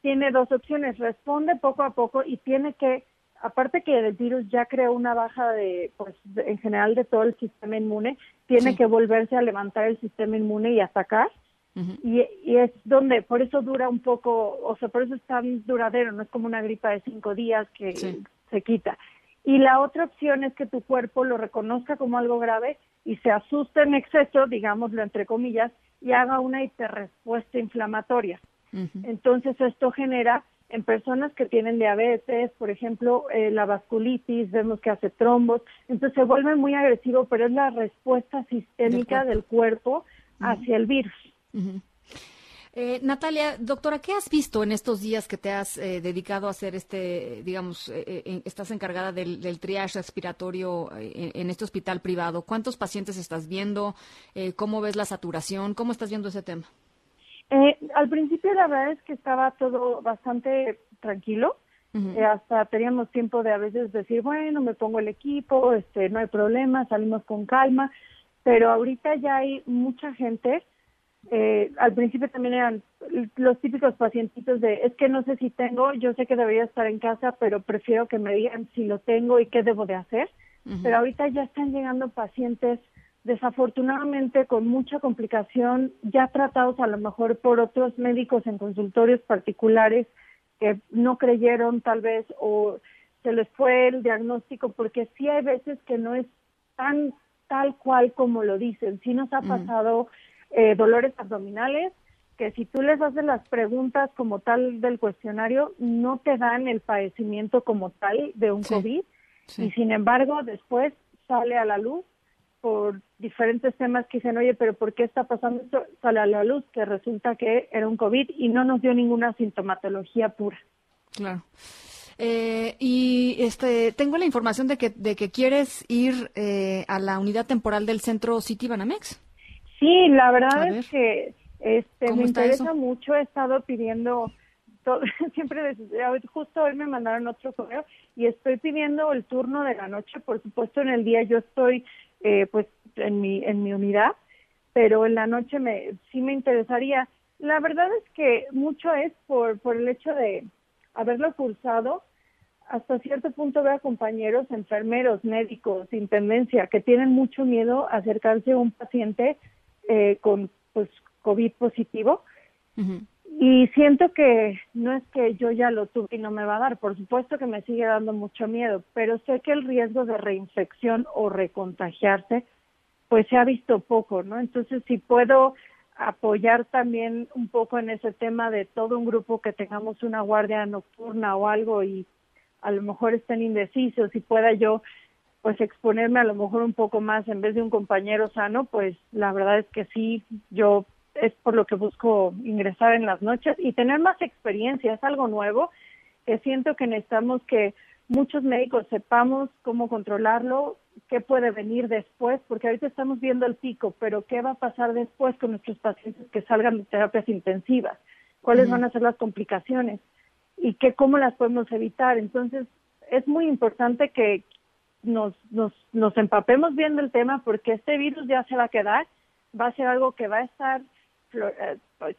tiene dos opciones, responde poco a poco y tiene que, aparte que el virus ya creó una baja de, pues en general de todo el sistema inmune, tiene sí. que volverse a levantar el sistema inmune y atacar. Uh -huh. y, y, es donde, por eso dura un poco, o sea, por eso es tan duradero, no es como una gripa de cinco días que sí. se quita. Y la otra opción es que tu cuerpo lo reconozca como algo grave y se asuste en exceso, digámoslo entre comillas, y haga una hiperrespuesta inflamatoria. Entonces esto genera en personas que tienen diabetes, por ejemplo, eh, la vasculitis, vemos que hace trombos, entonces se vuelve muy agresivo, pero es la respuesta sistémica del, del cuerpo hacia el virus. Uh -huh. Eh, Natalia, doctora, ¿qué has visto en estos días que te has eh, dedicado a hacer este, digamos, eh, estás encargada del, del triage respiratorio en, en, este hospital privado? ¿Cuántos pacientes estás viendo? ¿Cómo ves la saturación? ¿Cómo estás viendo ese tema? Eh, al principio la verdad es que estaba todo bastante tranquilo. Uh -huh. eh, hasta teníamos tiempo de a veces decir, bueno, me pongo el equipo, este, no hay problema, salimos con calma. Pero ahorita ya hay mucha gente. Eh, al principio también eran los típicos pacientitos de, es que no sé si tengo, yo sé que debería estar en casa, pero prefiero que me digan si lo tengo y qué debo de hacer. Uh -huh. Pero ahorita ya están llegando pacientes desafortunadamente con mucha complicación, ya tratados a lo mejor por otros médicos en consultorios particulares que no creyeron tal vez o se les fue el diagnóstico, porque sí hay veces que no es tan tal cual como lo dicen. Sí nos ha pasado mm. eh, dolores abdominales, que si tú les haces las preguntas como tal del cuestionario, no te dan el padecimiento como tal de un sí. COVID, sí. y sin embargo después sale a la luz por diferentes temas que dicen, oye, pero ¿por qué está pasando esto? Sale a la luz que resulta que era un COVID y no nos dio ninguna sintomatología pura. Claro. Eh, y este, tengo la información de que, de que quieres ir eh, a la unidad temporal del centro City Banamex. Sí, la verdad es que este, me interesa mucho. He estado pidiendo, todo, siempre, justo hoy me mandaron otro correo y estoy pidiendo el turno de la noche. Por supuesto, en el día yo estoy eh, pues en mi, en mi unidad, pero en la noche me, sí me interesaría. La verdad es que mucho es por, por el hecho de haberlo cursado. Hasta cierto punto veo compañeros, enfermeros, médicos, intendencia, que tienen mucho miedo a acercarse a un paciente eh, con pues COVID positivo. Y siento que no es que yo ya lo tuve y no me va a dar, por supuesto que me sigue dando mucho miedo, pero sé que el riesgo de reinfección o recontagiarse, pues se ha visto poco, ¿no? Entonces, si puedo apoyar también un poco en ese tema de todo un grupo que tengamos una guardia nocturna o algo y a lo mejor estén indecisos y pueda yo pues exponerme a lo mejor un poco más en vez de un compañero sano, pues la verdad es que sí, yo es por lo que busco ingresar en las noches y tener más experiencia, es algo nuevo que siento que necesitamos que muchos médicos sepamos cómo controlarlo, qué puede venir después, porque ahorita estamos viendo el pico, pero qué va a pasar después con nuestros pacientes que salgan de terapias intensivas, cuáles van a ser las complicaciones y qué cómo las podemos evitar. Entonces, es muy importante que nos, nos, nos empapemos bien del tema porque este virus ya se va a quedar, va a ser algo que va a estar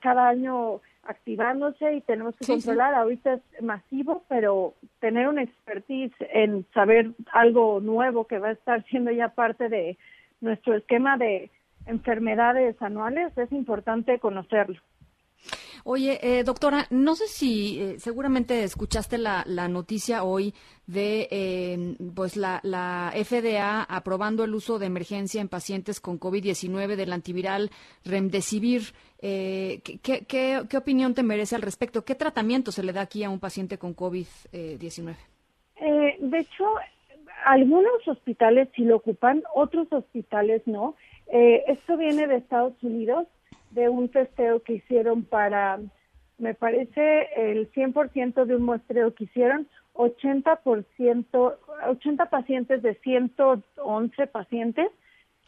cada año activándose y tenemos que controlar. Ahorita es masivo, pero tener una expertise en saber algo nuevo que va a estar siendo ya parte de nuestro esquema de enfermedades anuales es importante conocerlo. Oye, eh, doctora, no sé si eh, seguramente escuchaste la, la, noticia hoy de eh, pues la, la, FDA aprobando el uso de emergencia en pacientes con COVID-19 del antiviral Remdesivir. Eh, ¿qué, qué, qué, opinión te merece al respecto? ¿Qué tratamiento se le da aquí a un paciente con COVID-19? Eh, de hecho, algunos hospitales sí lo ocupan, otros hospitales no. Eh, esto viene de Estados Unidos de un testeo que hicieron para, me parece, el 100% de un muestreo que hicieron, 80%, 80 pacientes de 111 pacientes,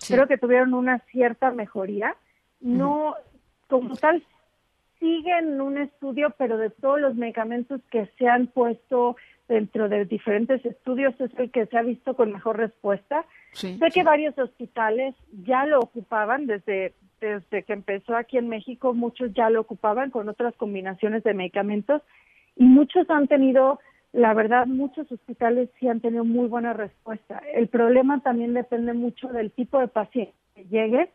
creo que tuvieron una cierta mejoría. No, como tal, siguen un estudio, pero de todos los medicamentos que se han puesto dentro de diferentes estudios es el que se ha visto con mejor respuesta. sé que varios hospitales ya lo ocupaban desde desde que empezó aquí en México, muchos ya lo ocupaban con otras combinaciones de medicamentos y muchos han tenido, la verdad, muchos hospitales sí han tenido muy buena respuesta. El problema también depende mucho del tipo de paciente que llegue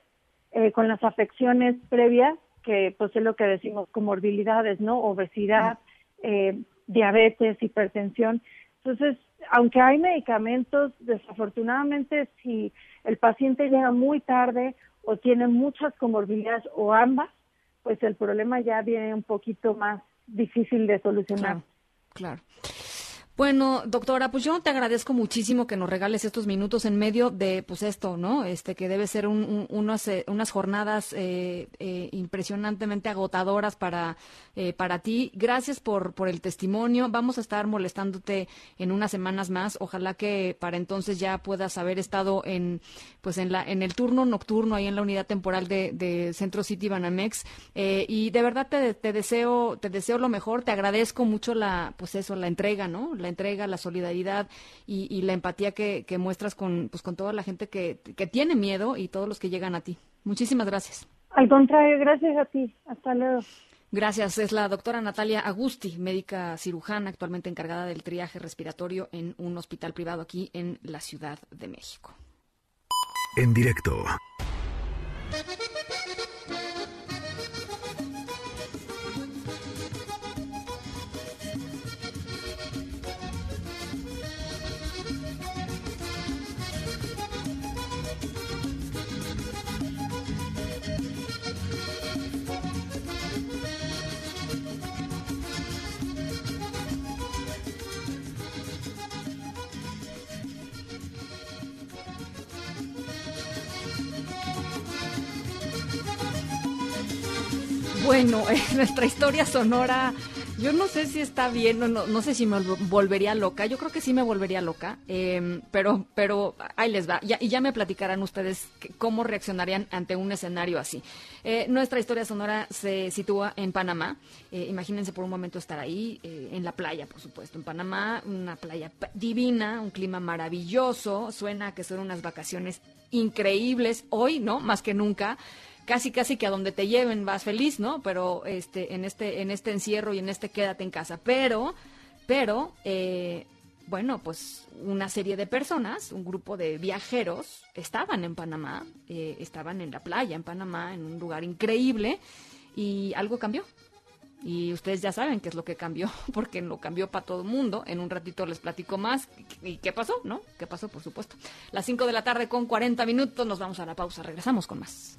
eh, con las afecciones previas, que pues es lo que decimos comorbilidades, ¿no? Obesidad, eh, diabetes, hipertensión. Entonces, aunque hay medicamentos, desafortunadamente si el paciente llega muy tarde o tienen muchas comorbilidades o ambas, pues el problema ya viene un poquito más difícil de solucionar. claro. Bueno, doctora, pues yo te agradezco muchísimo que nos regales estos minutos en medio de, pues esto, ¿no? Este que debe ser un, unas, eh, unas jornadas eh, eh, impresionantemente agotadoras para para ti. Gracias por por el testimonio. Vamos a estar molestándote en unas semanas más. Ojalá que para entonces ya puedas haber estado en pues en la en el turno nocturno ahí en la unidad temporal de, de Centro City Banamex. y de verdad te, te deseo te deseo lo mejor. Te agradezco mucho la pues eso la entrega, ¿no? la entrega, la solidaridad y, la empatía que, muestras con, pues, con toda la gente que, que tiene miedo y todos los que llegan a ti. Muchísimas gracias. Al contrario, gracias a ti. Hasta luego. Gracias. Es la doctora Natalia Agusti, médica cirujana, actualmente encargada del triaje respiratorio en un hospital privado aquí en la Ciudad de México. En directo. Bueno, nuestra historia sonora, yo no sé si está bien, no, no, sé si me volvería loca, yo creo que sí me volvería loca, em, pero, pero ahí les va, y ya me platicarán ustedes cómo reaccionarían ante un escenario así. Eh, nuestra historia sonora se sitúa en Panamá, eh, imagínense por un momento estar ahí, eh, en la playa, por supuesto, en Panamá, una playa divina, un clima maravilloso, suena que son unas vacaciones increíbles hoy, ¿no? Más que nunca casi casi que a donde te lleven vas feliz, ¿no? Pero este en este en este encierro y en este quédate en casa. Pero pero eh, bueno, pues una serie de personas, un grupo de viajeros, estaban en Panamá, eh, estaban en la playa en Panamá, en un lugar increíble, y algo cambió. Y ustedes ya saben qué es lo que cambió, porque lo cambió para todo el mundo. En un ratito les platico más. ¿Y qué pasó? ¿No? ¿Qué pasó? Por supuesto. Las 5 de la tarde con 40 minutos, nos vamos a la pausa. Regresamos con más.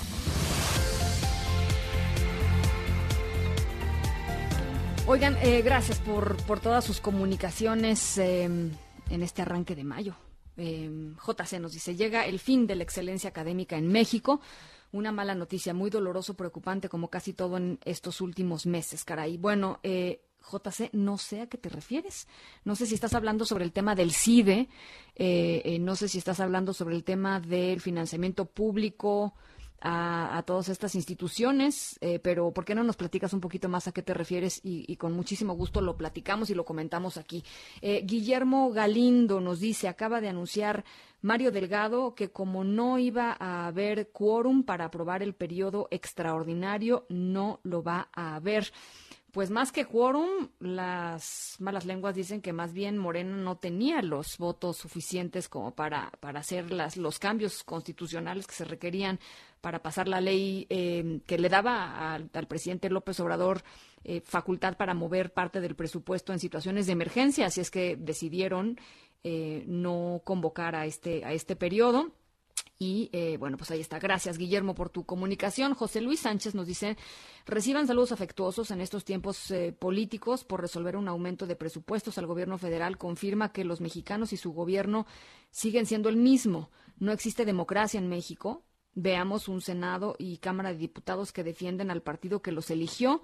Oigan, eh, gracias por, por, todas sus comunicaciones em, en este arranque de mayo. Em, JC nos dice, llega el fin de la excelencia académica en México una mala noticia, muy doloroso, preocupante, como casi todo en estos últimos meses, caray. Bueno, eh, JC, no sé a qué te refieres. No sé si estás hablando sobre el tema del CIDE, eh, eh, no sé si estás hablando sobre el tema del financiamiento público a, todas estas instituciones, eh, pero ¿por qué no nos platicas un poquito más a qué te refieres? Y, con muchísimo gusto lo platicamos y lo comentamos aquí. Eh, Guillermo Galindo nos dice, acaba de anunciar Mario Delgado que como no iba a haber quórum para aprobar el periodo extraordinario, no lo va a haber. Pues más que quórum, las malas lenguas dicen que más bien Moreno no tenía los votos suficientes como para, para hacer las, los cambios constitucionales que se requerían para pasar la ley eh, que le daba al, presidente López Obrador eh, facultad para mover parte del presupuesto en situaciones de emergencia, así es que decidieron eh, no convocar a este, a este periodo. Y bueno, pues ahí está. Gracias, Guillermo, por tu comunicación. José Luis Sánchez nos dice, reciban saludos afectuosos en estos tiempos políticos por resolver un aumento de presupuestos al gobierno federal. Confirma que los mexicanos y su gobierno siguen siendo el mismo. No existe democracia en México veamos un Senado y Cámara de Diputados que defienden al partido que los eligió,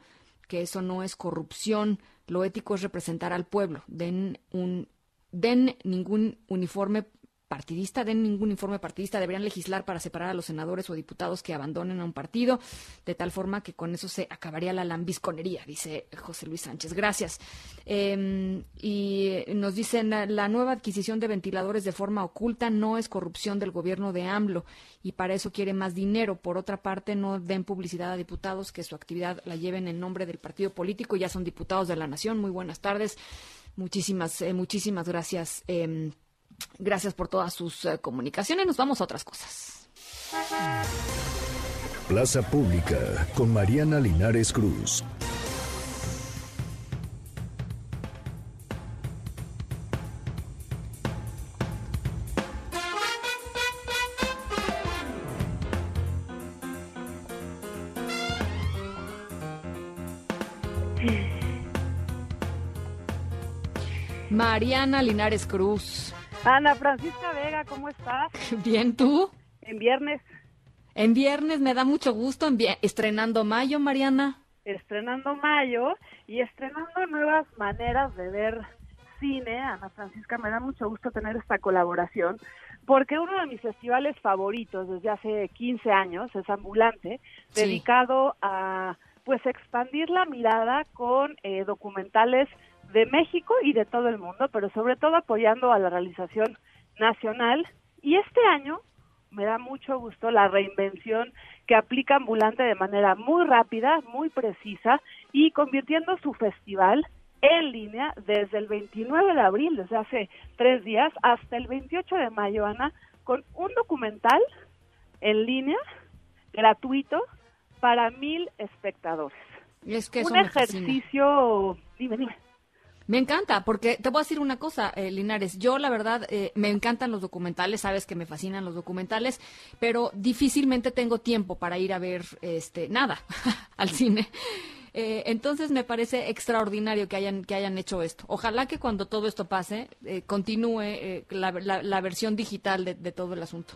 que eso no es corrupción, lo ético es representar al pueblo. Den un den ningún uniforme partidista, den ningún informe partidista, deberían legislar para separar a los senadores o diputados que abandonen a un partido, de tal forma que con eso se acabaría la lambisconería, dice José Luis Sánchez. Gracias. Em, y nos dicen, la nueva adquisición de ventiladores de forma oculta no es corrupción del gobierno de AMLO y para eso quiere más dinero. Por otra parte, no den publicidad a diputados que su actividad la lleven en nombre del partido político, ya son diputados de la Nación. Muy buenas tardes. Muchísimas, eh, muchísimas gracias. Em, Gracias por todas sus eh, comunicaciones. Nos vamos a otras cosas. Plaza Pública con Mariana Linares Cruz. Mariana Linares Cruz. Ana Francisca Vega, ¿cómo estás? Bien, ¿tú? En viernes. En viernes me da mucho gusto, estrenando mayo, Mariana. Estrenando mayo y estrenando nuevas maneras de ver cine, Ana Francisca, me da mucho gusto tener esta colaboración, porque uno de mis festivales favoritos desde hace 15 años es Ambulante, dedicado a pues expandir la mirada con eh, documentales de México y de todo el mundo, pero sobre todo apoyando a la realización nacional. Y este año me da mucho gusto la reinvención que aplica Ambulante de manera muy rápida, muy precisa y convirtiendo su festival en línea desde el 29 de abril, desde hace tres días, hasta el 28 de mayo, Ana, con un documental en línea gratuito para mil espectadores. Es que un ejercicio, dime, dime Me encanta, porque te voy a decir una cosa, eh, Linares. Yo, la verdad, eh, me encantan los documentales, sabes que me fascinan los documentales, pero difícilmente tengo tiempo para ir a ver este nada al cine. Eh, entonces me parece extraordinario que hayan que hayan hecho esto. Ojalá que cuando todo esto pase eh, continúe eh, la, la, la, versión digital de, de, todo el asunto.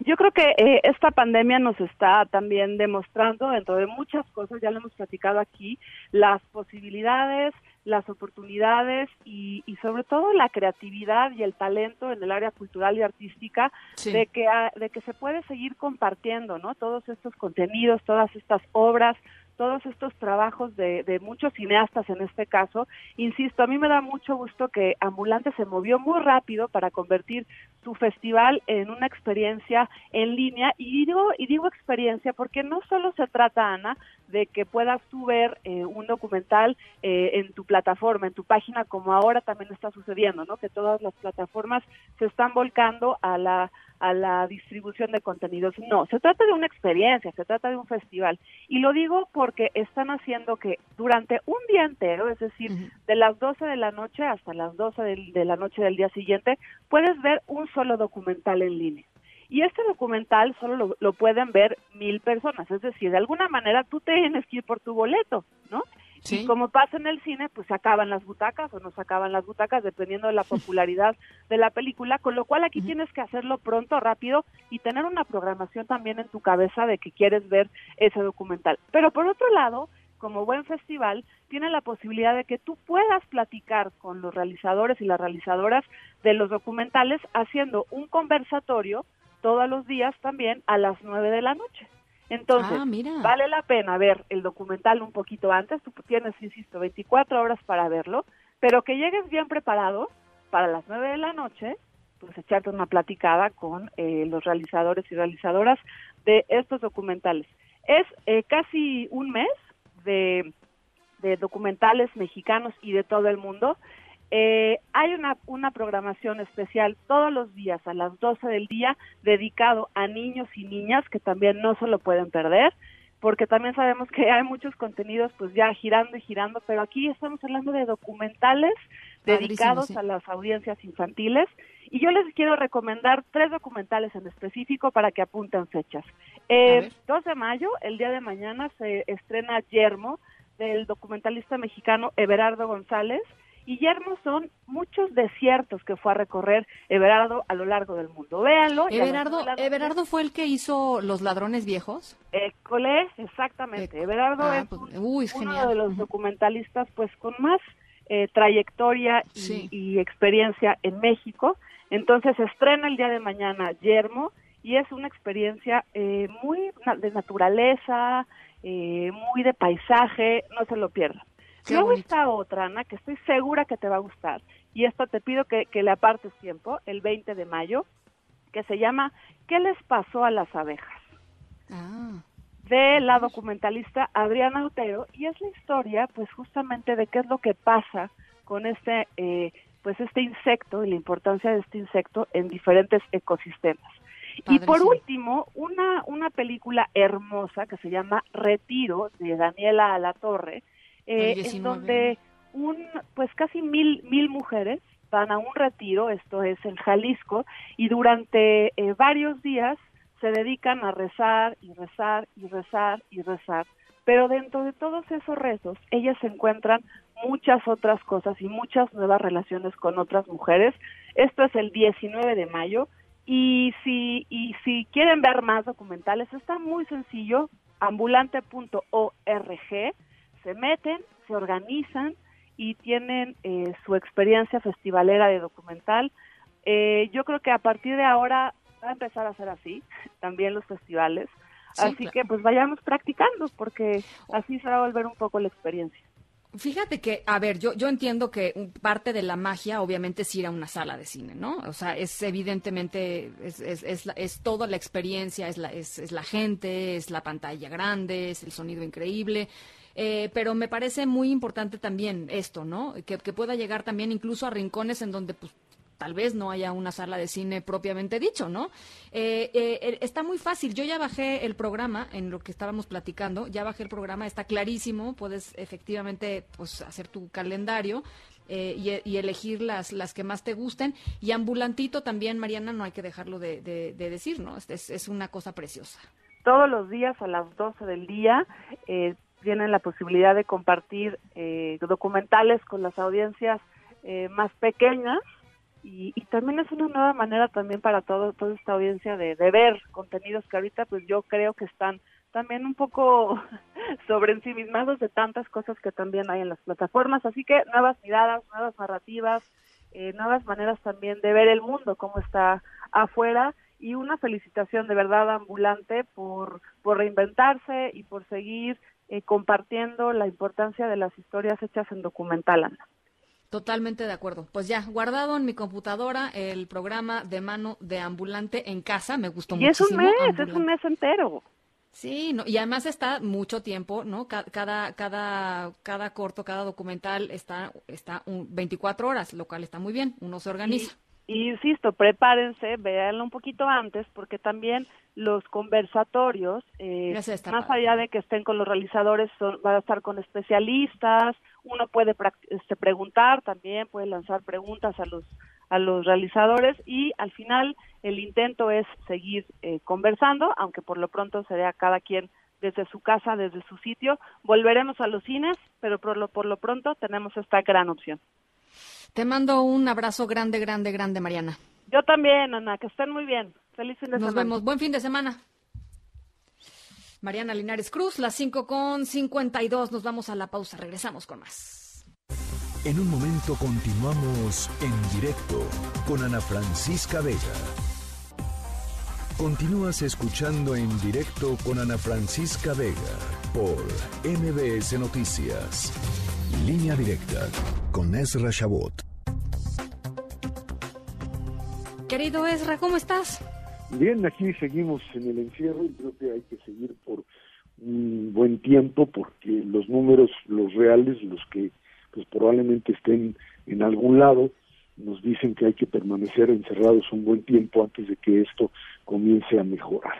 Yo creo que esta pandemia nos está también demostrando, dentro de muchas cosas, ya lo hemos platicado aquí, las posibilidades, las oportunidades y, y, sobre todo la creatividad y el talento en el área cultural y artística sí. de que de que se puede seguir compartiendo no todos estos contenidos todas estas obras todos estos trabajos de, de, muchos cineastas en este caso. Insisto, a mí me da mucho gusto que Ambulante se movió muy rápido para convertir su festival en una experiencia en línea y digo, y digo experiencia porque no solo se trata, Ana, de que puedas tú ver eh, un documental eh, en tu plataforma, en tu página, como ahora también está sucediendo, ¿no? Que todas las plataformas se están volcando a la a la distribución de contenidos. No, se trata de una experiencia, se trata de un festival. Y lo digo porque están haciendo que durante un día entero, es decir, uh -huh. de las 12 de la noche hasta las 12 de, de la noche del día siguiente, puedes ver un solo documental en línea. Y este documental solo lo, lo, pueden ver mil personas, es decir, de alguna manera tú tienes que ir por tu boleto, ¿no? Sí. Y como pasa en el cine, pues se acaban las butacas o no se acaban las butacas, dependiendo de la popularidad de la película, con lo cual aquí uh -huh. tienes que hacerlo pronto, rápido y tener una programación también en tu cabeza de que quieres ver ese documental. Pero por otro lado, como buen festival, tiene la posibilidad de que tú puedas platicar con los realizadores y las realizadoras de los documentales haciendo un conversatorio todos los días también a las nueve de la noche. Entonces, ah, vale la pena ver el documental un poquito antes, tú tienes, insisto, 24 horas para verlo, pero que llegues bien preparado para las 9 de la noche, pues echarte una platicada con eh, los realizadores y realizadoras de estos documentales. Es eh, casi un mes de, de documentales mexicanos y de todo el mundo. Eh, hay una, una programación especial todos los días a las 12 del día dedicado a niños y niñas que también no se lo pueden perder porque también sabemos que hay muchos contenidos pues ya girando y girando, pero aquí estamos hablando de documentales dedicados sí. a las audiencias infantiles y yo les quiero recomendar tres documentales en específico para que apunten fechas. Eh, 2 de mayo, el día de mañana, se estrena Yermo del documentalista mexicano Everardo González, y Yermo son muchos desiertos que fue a recorrer Everardo a lo largo del mundo. Véanlo. Everardo, Everardo fue el que hizo Los Ladrones Viejos. Eh, Colé, exactamente. Everardo ah, es, pues, uy, es uno genial. de los documentalistas pues con más eh, trayectoria y, sí. y, experiencia en México. Entonces estrena el día de mañana Yermo y es una experiencia eh, muy de naturaleza, eh, muy de paisaje, no se lo pierdan. Qué Luego bonito. está otra, Ana, que estoy segura que te va a gustar. Y esta te pido que, que le apartes tiempo, el 20 de mayo, que se llama ¿Qué les pasó a las abejas? Ah. De la documentalista Adriana Otero. Y es la historia, pues justamente de qué es lo que pasa con este, eh, pues este insecto y la importancia de este insecto en diferentes ecosistemas. Padre, y por sí. último, una, una película hermosa que se llama Retiro, de Daniela Alatorre, eh, en donde un pues casi mil mil mujeres van a un retiro, esto es en Jalisco, y durante eh, varios días se dedican a rezar y rezar y rezar y rezar. Pero dentro de todos esos rezos, ellas encuentran muchas otras cosas y muchas nuevas relaciones con otras mujeres. Esto es el 19 de mayo. Y si, y si quieren ver más documentales, está muy sencillo, ambulante.org se meten, se organizan y tienen eh, su experiencia festivalera de documental. Eh, yo creo que a partir de ahora va a empezar a ser así, también los festivales. Sí, así claro. que pues vayamos practicando porque así se va a volver un poco la experiencia. Fíjate que, a ver, yo, yo entiendo que parte de la magia obviamente es ir a una sala de cine, ¿no? O sea, es evidentemente, es, es, es, es toda la experiencia, es la, es, es la gente, es la pantalla grande, es el sonido increíble. Eh, pero me parece muy importante también esto, ¿no? Que, que, pueda llegar también incluso a rincones en donde pues tal vez no haya una sala de cine propiamente dicho, ¿no? Eh, eh, está muy fácil. Yo ya bajé el programa en lo que estábamos platicando, ya bajé el programa, está clarísimo, puedes efectivamente pues hacer tu calendario. Eh, y, elegir las, las que más te gusten. Y ambulantito también, Mariana, no hay que dejarlo de, decir, ¿no? Es, es, una cosa preciosa. Todos los días a las 12 del día eh, tienen la posibilidad de compartir eh, documentales con las audiencias más pequeñas y, también es una nueva manera también para todo, toda esta audiencia de, de ver contenidos que ahorita pues yo creo que están también un poco sobre ensimismados de tantas cosas que también hay en las plataformas. Así que nuevas miradas, nuevas narrativas, eh, nuevas maneras también de ver el mundo, cómo está afuera. Y una felicitación de verdad ambulante por, por reinventarse y por seguir eh, compartiendo la importancia de las historias hechas en documental, Ana. Totalmente de acuerdo. Pues ya, guardado en mi computadora el programa de mano de ambulante en casa, me gustó mucho. Y es un mes, es un mes entero. Sí, no, y además está mucho tiempo, ¿no? Cada, cada, cada corto, cada documental está, está un 24 horas, lo cual está muy bien, uno se organiza. Y, insisto, prepárense, véanlo un poquito antes, porque también los conversatorios, eh, más allá de que estén con los realizadores, son, van a estar con especialistas, uno puede este, preguntar también, puede lanzar preguntas a los, a los realizadores y al final el intento es seguir eh, conversando, aunque por lo pronto se vea cada quien desde su casa, desde su sitio. Volveremos a los cines, pero por lo, por lo pronto tenemos esta gran opción. Te mando un abrazo grande, grande, grande, Mariana. Yo también, Ana, que estén muy bien. Feliz fin de semana. Nos vemos. Buen fin de semana. Mariana Linares Cruz, las 5 con 52. Nos vamos a la pausa. Regresamos con más. En un momento continuamos en directo con Ana Francisca Vega. Continúas escuchando en directo con Ana Francisca Vega por MBS Noticias. Línea directa con Ezra Shabot. Querido Ezra, ¿cómo estás? Bien, aquí seguimos en el encierro y creo que hay que seguir por un buen tiempo porque los números, los reales, los que pues probablemente estén en algún lado, nos dicen que hay que permanecer encerrados un buen tiempo antes de que esto comience a mejorar.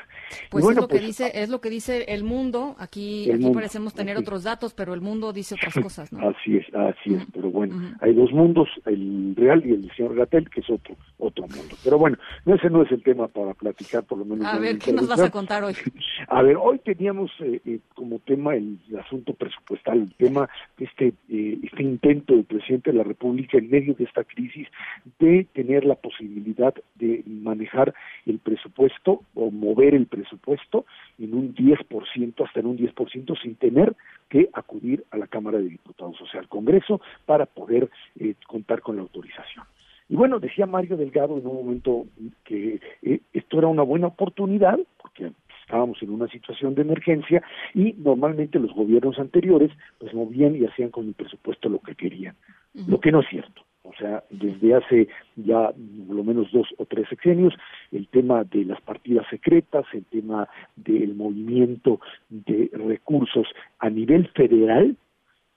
Pues es lo que pues, dice es lo que dice el mundo. Aquí aquí parecemos tener otros datos, pero el mundo dice otras cosas, ¿no? Así es, así es. Pero bueno, hay dos mundos, el real y el del señor Gatel, que es otro otro mundo. Pero bueno, ese no es el tema para platicar, por lo menos. A ver, ¿qué nos vas a contar hoy? a ver, hoy teníamos eh, eh, como tema el, asunto presupuestal, el tema este eh, este intento del presidente de la República en medio de esta crisis de tener la posibilidad de manejar el presupuesto o mover el presupuesto en un 10%, hasta en un 10% sin tener que acudir a la Cámara de Diputados, o sea, al Congreso, para poder eh, contar con la autorización. Y bueno, decía Mario Delgado en un momento que eh, esto era una buena oportunidad, porque estábamos en una situación de emergencia y normalmente los gobiernos anteriores pues movían y hacían con el presupuesto lo que querían, lo que no es cierto. O sea, desde hace ya por lo menos dos o tres sexenios, el tema de las partidas secretas, el tema del movimiento de recursos a nivel federal,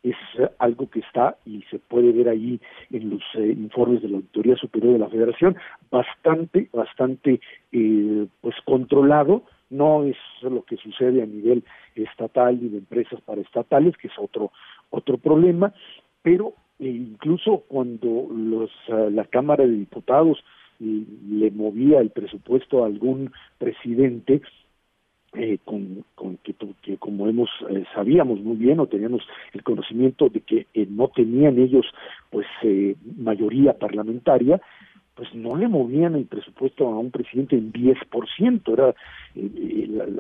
es algo que está y se puede ver ahí en los eh, informes de la Auditoría Superior de la Federación bastante bastante eh, pues controlado. No es lo que sucede a nivel estatal y de empresas paraestatales que es otro otro problema pero e incluso cuando los, ah, la Cámara de Diputados le movía el presupuesto a algún presidente, eh, con, con que, que, como hemos eh, sabíamos muy bien o teníamos el conocimiento de que eh, no tenían ellos pues eh, mayoría parlamentaria pues no le movían el presupuesto a un presidente en 10%, era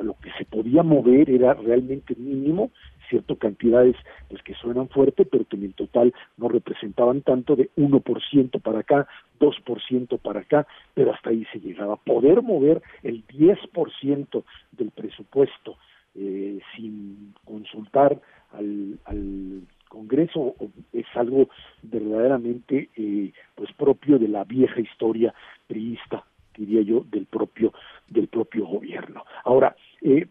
lo que se podía mover era realmente mínimo ciertas cantidades pues que suenan fuerte, pero que en el total no representaban tanto de 1% para acá, 2% para acá, pero hasta ahí se llegaba. Poder mover el 10% del presupuesto eh, sin consultar al, al Congreso es algo verdaderamente eh, pues propio de la vieja historia priista diría yo del propio del propio gobierno ahora eh,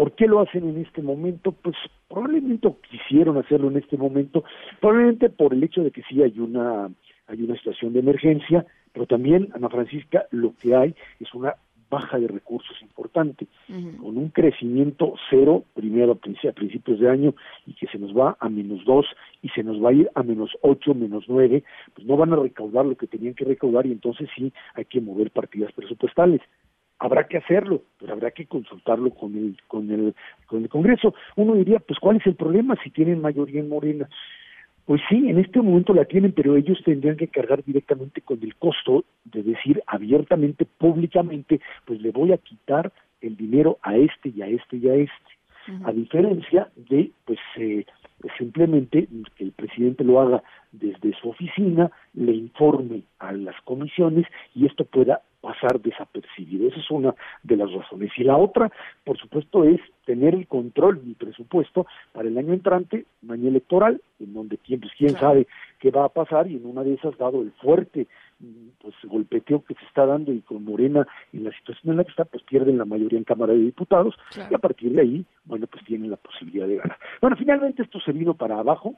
¿Por qué lo hacen en este momento? Pues probablemente quisieron hacerlo en este momento, probablemente por el hecho de que sí hay una hay una situación de emergencia, pero también, Ana Francisca, lo que hay es una baja de recursos importante, con un crecimiento cero, primero a principios de año, y que se nos va a menos dos, y se nos va a ir a menos ocho, menos nueve, pues no van a recaudar lo que tenían que recaudar, y entonces sí hay que mover partidas presupuestales. Habrá que hacerlo, pero habrá que consultarlo con el, con el, con el Congreso. Uno diría, pues, ¿cuál es el problema si tienen mayoría en Morena? Pues sí, en este momento la tienen, pero ellos tendrían que cargar directamente con el costo de decir abiertamente, públicamente, pues le voy a quitar el dinero a este y a este y a este. A diferencia de, pues, eh, simplemente que el presidente lo haga desde su oficina, le informe a las comisiones y esto pueda pasar desapercibido. Esa es una de las razones. Y la otra, por supuesto, es tener el control del presupuesto para el año entrante, un año electoral, en donde quién, pues, quién sabe qué va a pasar y en una de esas, dado el fuerte pues golpeteo que se está dando y con Morena en la situación en la que está, pues pierden la mayoría en Cámara de Diputados y a partir de ahí, bueno, pues tienen la posibilidad de ganar. Bueno, finalmente esto se vino para abajo,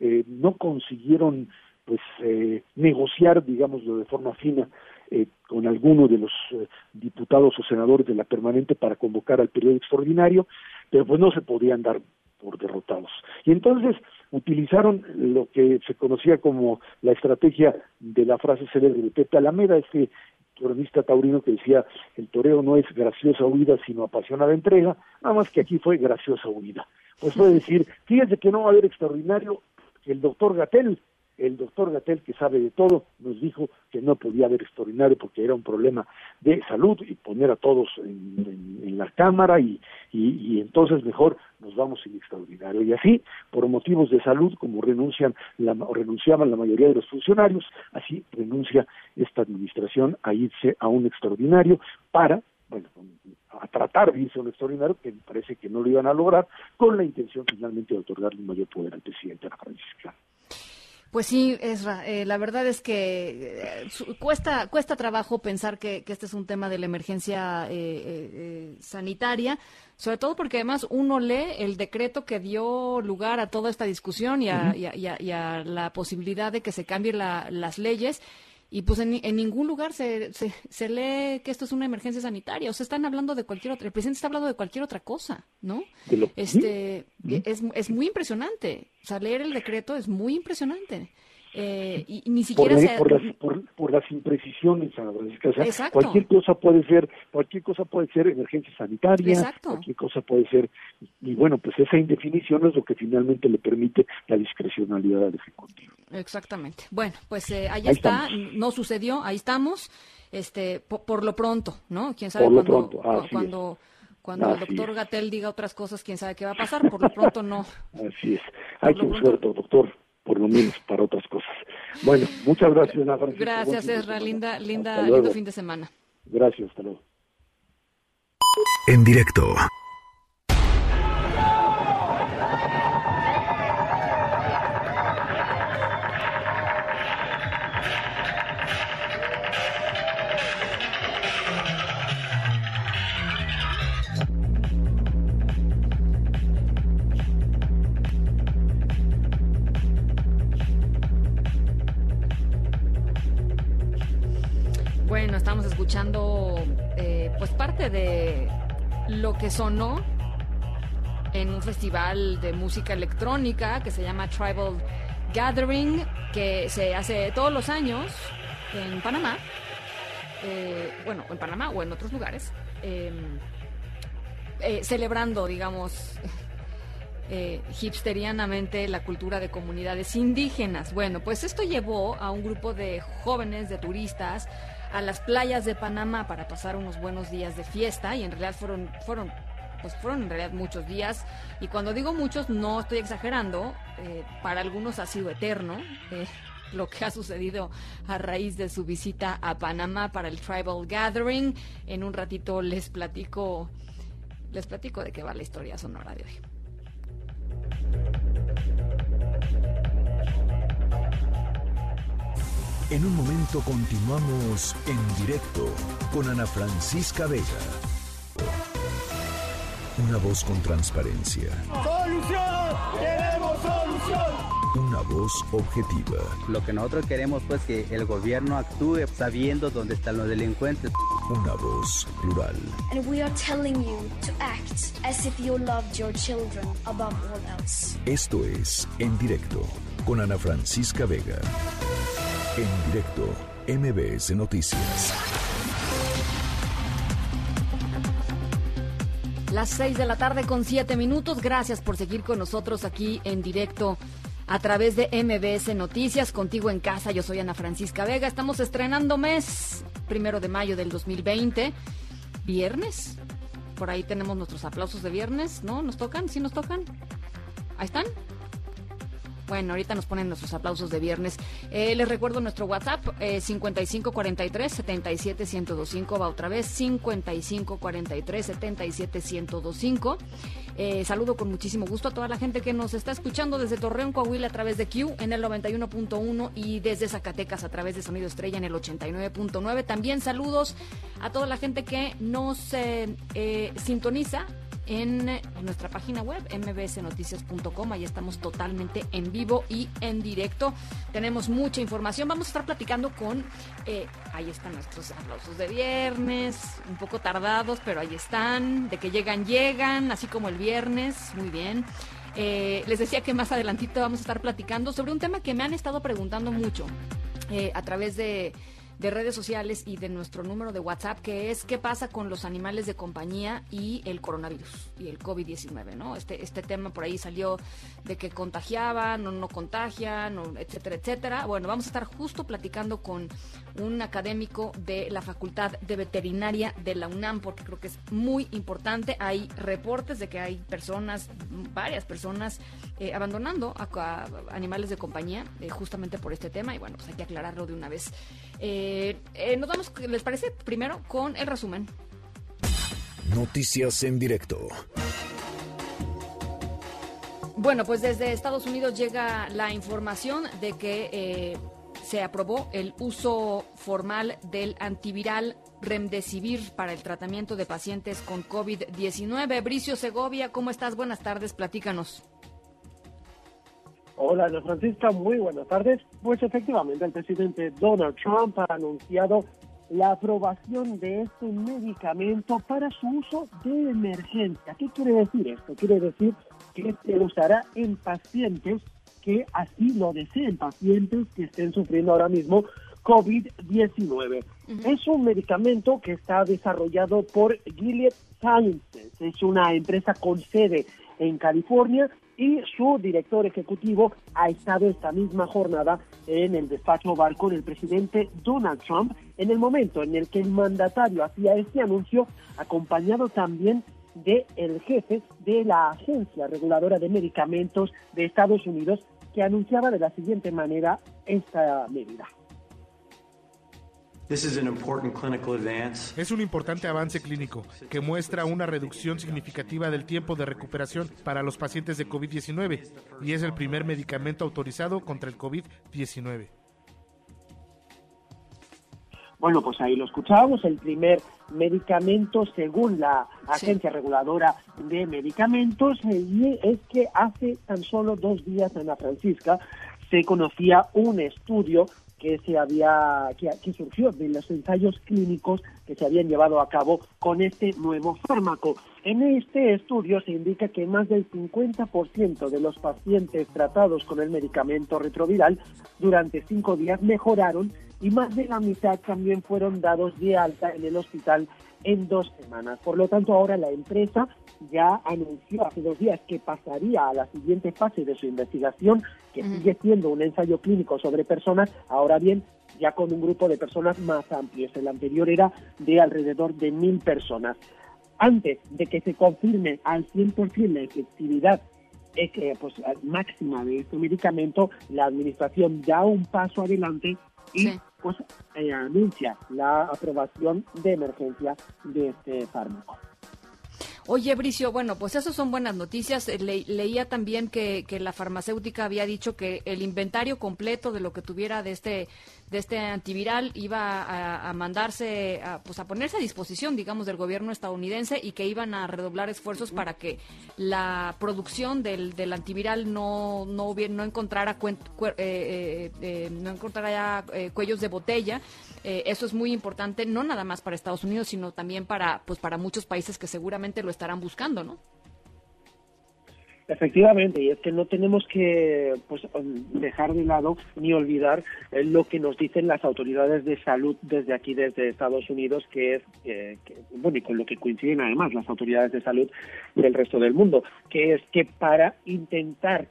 eh, no consiguieron pues eh, negociar, digámoslo de forma fina, eh, con alguno de los eh, diputados o senadores de la permanente para convocar al periodo extraordinario, pero pues no se podían dar por derrotados. Y entonces utilizaron lo que se conocía como la estrategia de la frase célebre de Pepe Alameda, este cronista taurino que decía el toreo no es graciosa huida sino apasionada entrega, nada más que aquí fue graciosa huida. Pues fue decir, fíjense que no va a haber extraordinario, el doctor Gatel el doctor Gatel, que sabe de todo, nos dijo que no podía haber extraordinario porque era un problema de salud y poner a todos en, la Cámara y, y, entonces mejor nos vamos sin extraordinario. Y así, por motivos de salud, como renuncian la, o renunciaban la mayoría de los funcionarios, así renuncia esta administración a irse a un extraordinario para, bueno, a tratar de irse a un extraordinario, que parece que no lo iban a lograr, con la intención finalmente de otorgarle un mayor poder al presidente de la Francisca. Pues sí, Esra, eh, la verdad es que eh, cuesta, cuesta trabajo pensar que, este es un tema de la emergencia eh, sanitaria, sobre todo porque además uno lee el decreto que dio lugar a toda esta discusión y a, la posibilidad de que se cambien las leyes y pues en, ningún lugar se, se, lee que esto es una emergencia sanitaria. O sea, están hablando de cualquier otra. El presidente está hablando de cualquier otra cosa, ¿no? Este, es, es muy impresionante. O sea, leer el decreto es muy impresionante. Eh, y, ni siquiera por, las, por, las, imprecisiones, cualquier cosa puede ser, cualquier cosa puede ser emergencia sanitaria, cualquier cosa puede ser, y bueno, pues esa indefinición es lo que finalmente le permite la discrecionalidad al Ejecutivo. Exactamente. Bueno, pues eh, ahí, está, no sucedió, ahí estamos, este, por, lo pronto, ¿no? Quién sabe cuando, cuando, cuando el doctor Gatel diga otras cosas, quién sabe qué va a pasar, por lo pronto no. Así es. Hay que suerte, doctor por lo menos para otras cosas. Bueno, muchas gracias, Ana Gracias, Ezra. Linda, linda, lindo fin de semana. Gracias, hasta luego. En directo. Lo que sonó en un festival de música electrónica que se llama Tribal Gathering, que se hace todos los años en Panamá, eh, bueno, en Panamá o en otros lugares, em, eh, celebrando, digamos, hipsterianamente la cultura de comunidades indígenas. Bueno, pues esto llevó a un grupo de jóvenes, de turistas, a las playas de Panamá para pasar unos buenos días de fiesta y en realidad fueron, fueron pues fueron en realidad muchos días y cuando digo muchos no estoy exagerando, eh, para algunos ha sido eterno. Eh, lo que ha sucedido a raíz de su visita a Panamá para el Tribal Gathering. En un ratito les platico, les platico de qué va la historia sonora de hoy. En un momento continuamos en directo con Ana Francisca Vega. Una voz con transparencia. ¡Solución! ¡Queremos solución! Una voz objetiva. Lo que nosotros queremos pues que el gobierno actúe sabiendo dónde están los delincuentes. Una voz plural. And we are telling you to act as if you loved your children above all else. Esto es En Directo con Ana Francisca Vega. En directo, MBS Noticias. Las 6 de la tarde con 7 minutos. Gracias por seguir con nosotros aquí en directo a través de MBS Noticias. Contigo en casa, yo soy Ana Francisca Vega. Estamos estrenando mes, primero de mayo del 2020. Viernes. Por ahí tenemos nuestros aplausos de viernes, ¿no? ¿Nos tocan? ¿Sí nos tocan? ¿Ahí están? Bueno, ahorita nos ponen nuestros aplausos de viernes. Eh, les recuerdo nuestro WhatsApp, eh, 5543-77125. Va otra vez, 5543-77125. Eh, saludo con muchísimo gusto a toda la gente que nos está escuchando desde Torreón, Coahuila, a través de Q en el 91.1 y desde Zacatecas a través de Sonido Estrella en el 89.9. También saludos a toda la gente que nos eh, sintoniza en nuestra página web mbsnoticias.com. Ahí estamos totalmente en vivo y en directo. Tenemos mucha información. Vamos a estar platicando con, eh, ahí están nuestros aplausos de viernes, un poco tardados, pero ahí están. De que llegan, llegan, así como el viernes. Muy bien. Eh, les decía que más adelantito vamos a estar platicando sobre un tema que me han estado preguntando mucho eh, a través de de redes sociales y de nuestro número de WhatsApp, que es qué pasa con los animales de compañía y el coronavirus y el COVID-19, ¿no? Este, este tema por ahí salió de que contagiaban o no contagian, o etcétera, etcétera. Bueno, vamos a estar justo platicando con un académico de la Facultad de Veterinaria de la UNAM, porque creo que es muy importante. Hay reportes de que hay personas, varias personas, eh, abandonando a, animales de compañía eh, justamente por este tema, y bueno, pues hay que aclararlo de una vez. Eh, eh, nos vamos, ¿les parece? Primero con el resumen. Noticias en directo. Bueno, pues desde Estados Unidos llega la información de que eh, se aprobó el uso formal del antiviral Remdesivir para el tratamiento de pacientes con COVID-19. Bricio Segovia, ¿cómo estás? Buenas tardes, platícanos. Hola, Ana Francisca, muy buenas tardes. Pues efectivamente, el presidente Donald Trump ha anunciado la aprobación de este medicamento para su uso de emergencia. ¿Qué quiere decir esto? Quiere decir que se usará en pacientes que así lo deseen, pacientes que estén sufriendo ahora mismo COVID-19. Uh -huh. Es un medicamento que está desarrollado por Gilead Sciences. Es una empresa con sede en California y su director ejecutivo ha estado esta misma jornada en el despacho oval con el presidente Donald Trump en el momento en el que el mandatario hacía este anuncio acompañado también de el jefe de la Agencia Reguladora de Medicamentos de Estados Unidos que anunciaba de la siguiente manera esta medida. Es un importante avance clínico que muestra una reducción significativa del tiempo de recuperación para los pacientes de COVID-19 y es el primer medicamento autorizado contra el COVID-19. Bueno, pues ahí lo escuchábamos, el primer medicamento según la Agencia sí. Reguladora de Medicamentos y es que hace tan solo dos días, Ana Francisca, se conocía un estudio que se había que, que, surgió de los ensayos clínicos que se habían llevado a cabo con este nuevo fármaco. En este estudio se indica que más del 50% de los pacientes tratados con el medicamento retroviral durante cinco días mejoraron y más de la mitad también fueron dados de alta en el hospital en dos semanas. Por lo tanto, ahora la empresa ya anunció hace dos días que pasaría a la siguiente fase de su investigación, que mm. sigue siendo un ensayo clínico sobre personas, ahora bien, ya con un grupo de personas más amplios. El anterior era de alrededor de mil personas. Antes de que se confirme al 100% la efectividad eh, pues, máxima de este medicamento, la administración da un paso adelante y sí. Pues eh, anuncia la aprobación de emergencia de este fármaco. Oye, Bricio, bueno, pues esas son buenas noticias. Eh, leía también que, que, la farmacéutica había dicho que el inventario completo de lo que tuviera de este de este antiviral iba a, mandarse, a, pues a ponerse a disposición, digamos, del gobierno estadounidense y que iban a redoblar esfuerzos para que la producción del, del antiviral no no, hubiera, no encontrara eh, eh, no encontrara cuellos de botella. eso es muy importante, no nada más para Estados Unidos, sino también para pues para muchos países que seguramente lo estarán buscando, ¿no? Efectivamente, y es que no tenemos que pues, dejar de lado ni olvidar eh, lo que nos dicen las autoridades de salud desde aquí, desde Estados Unidos, que es, que, bueno, y con lo que coinciden además las autoridades de salud del resto del mundo, que es que para intentar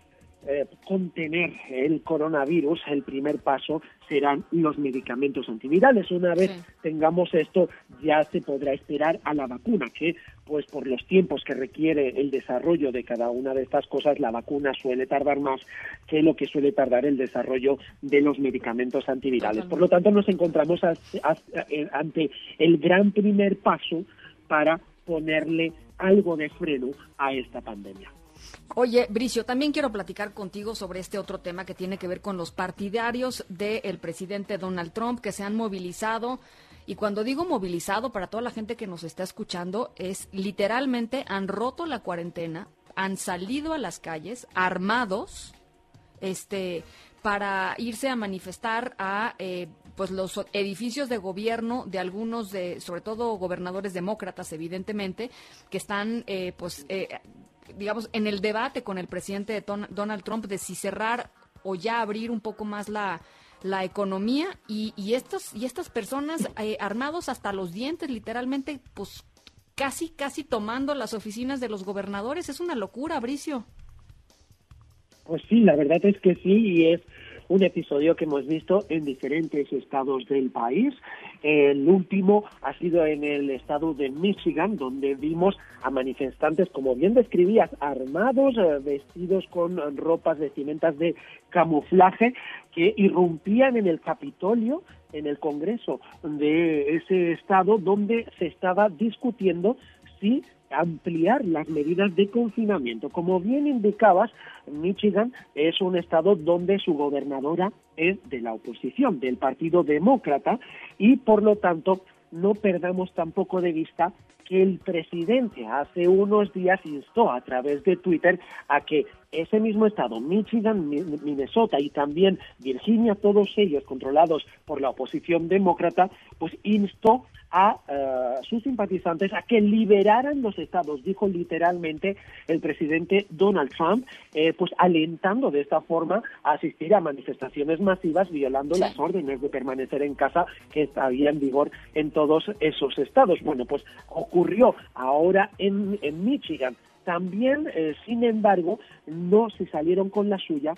eh, contener el coronavirus, el primer paso serán los medicamentos antivirales. Una vez tengamos esto, ya se podrá esperar a la vacuna, que pues por los tiempos que requiere el desarrollo de cada una de estas cosas, la vacuna suele tardar más que lo que suele tardar el desarrollo de los medicamentos antivirales. Por lo tanto, nos encontramos eh, ante el gran primer paso para ponerle algo de freno a esta pandemia. Oye, Bricio, también quiero platicar contigo sobre este otro tema que tiene que ver con los partidarios del presidente Donald Trump que se han movilizado. Y cuando digo movilizado, para toda la gente que nos está escuchando, es literalmente han roto la cuarentena, han salido a las calles armados, este, para irse a manifestar a eh, pues los edificios de gobierno de algunos de sobre todo gobernadores demócratas evidentemente que están eh, pues eh, digamos, en el debate con el presidente Donald Trump de si cerrar o ya abrir un poco más la, la economía y, y, estos, y estas personas eh, armados hasta los dientes, literalmente, pues casi, casi tomando las oficinas de los gobernadores. Es una locura, Bricio. Pues sí, la verdad es que sí, y es un episodio que hemos visto en diferentes estados del país. El último ha sido en el estado de Michigan, donde vimos a manifestantes, como bien describías, armados, eh, vestidos con ropas, vestimentas de camuflaje, que irrumpían en el Capitolio, en el Congreso de ese estado, donde se estaba discutiendo si ampliar las medidas de confinamiento. Como bien indicabas, Michigan es un estado donde su gobernadora es de la oposición, del Partido Demócrata, y por lo tanto no perdamos tampoco de vista que el presidente hace unos días instó a través de Twitter a que ese mismo estado, Michigan, Minnesota y también Virginia, todos ellos controlados por la oposición demócrata, pues instó a eh, sus simpatizantes a que liberaran los estados, dijo literalmente el presidente Donald Trump, eh, pues alentando de esta forma a asistir a manifestaciones masivas violando las órdenes de permanecer en casa que había en vigor en todos esos estados. Bueno, pues ocurrió ahora en, en Michigan. También, eh, sin embargo, no se salieron con la suya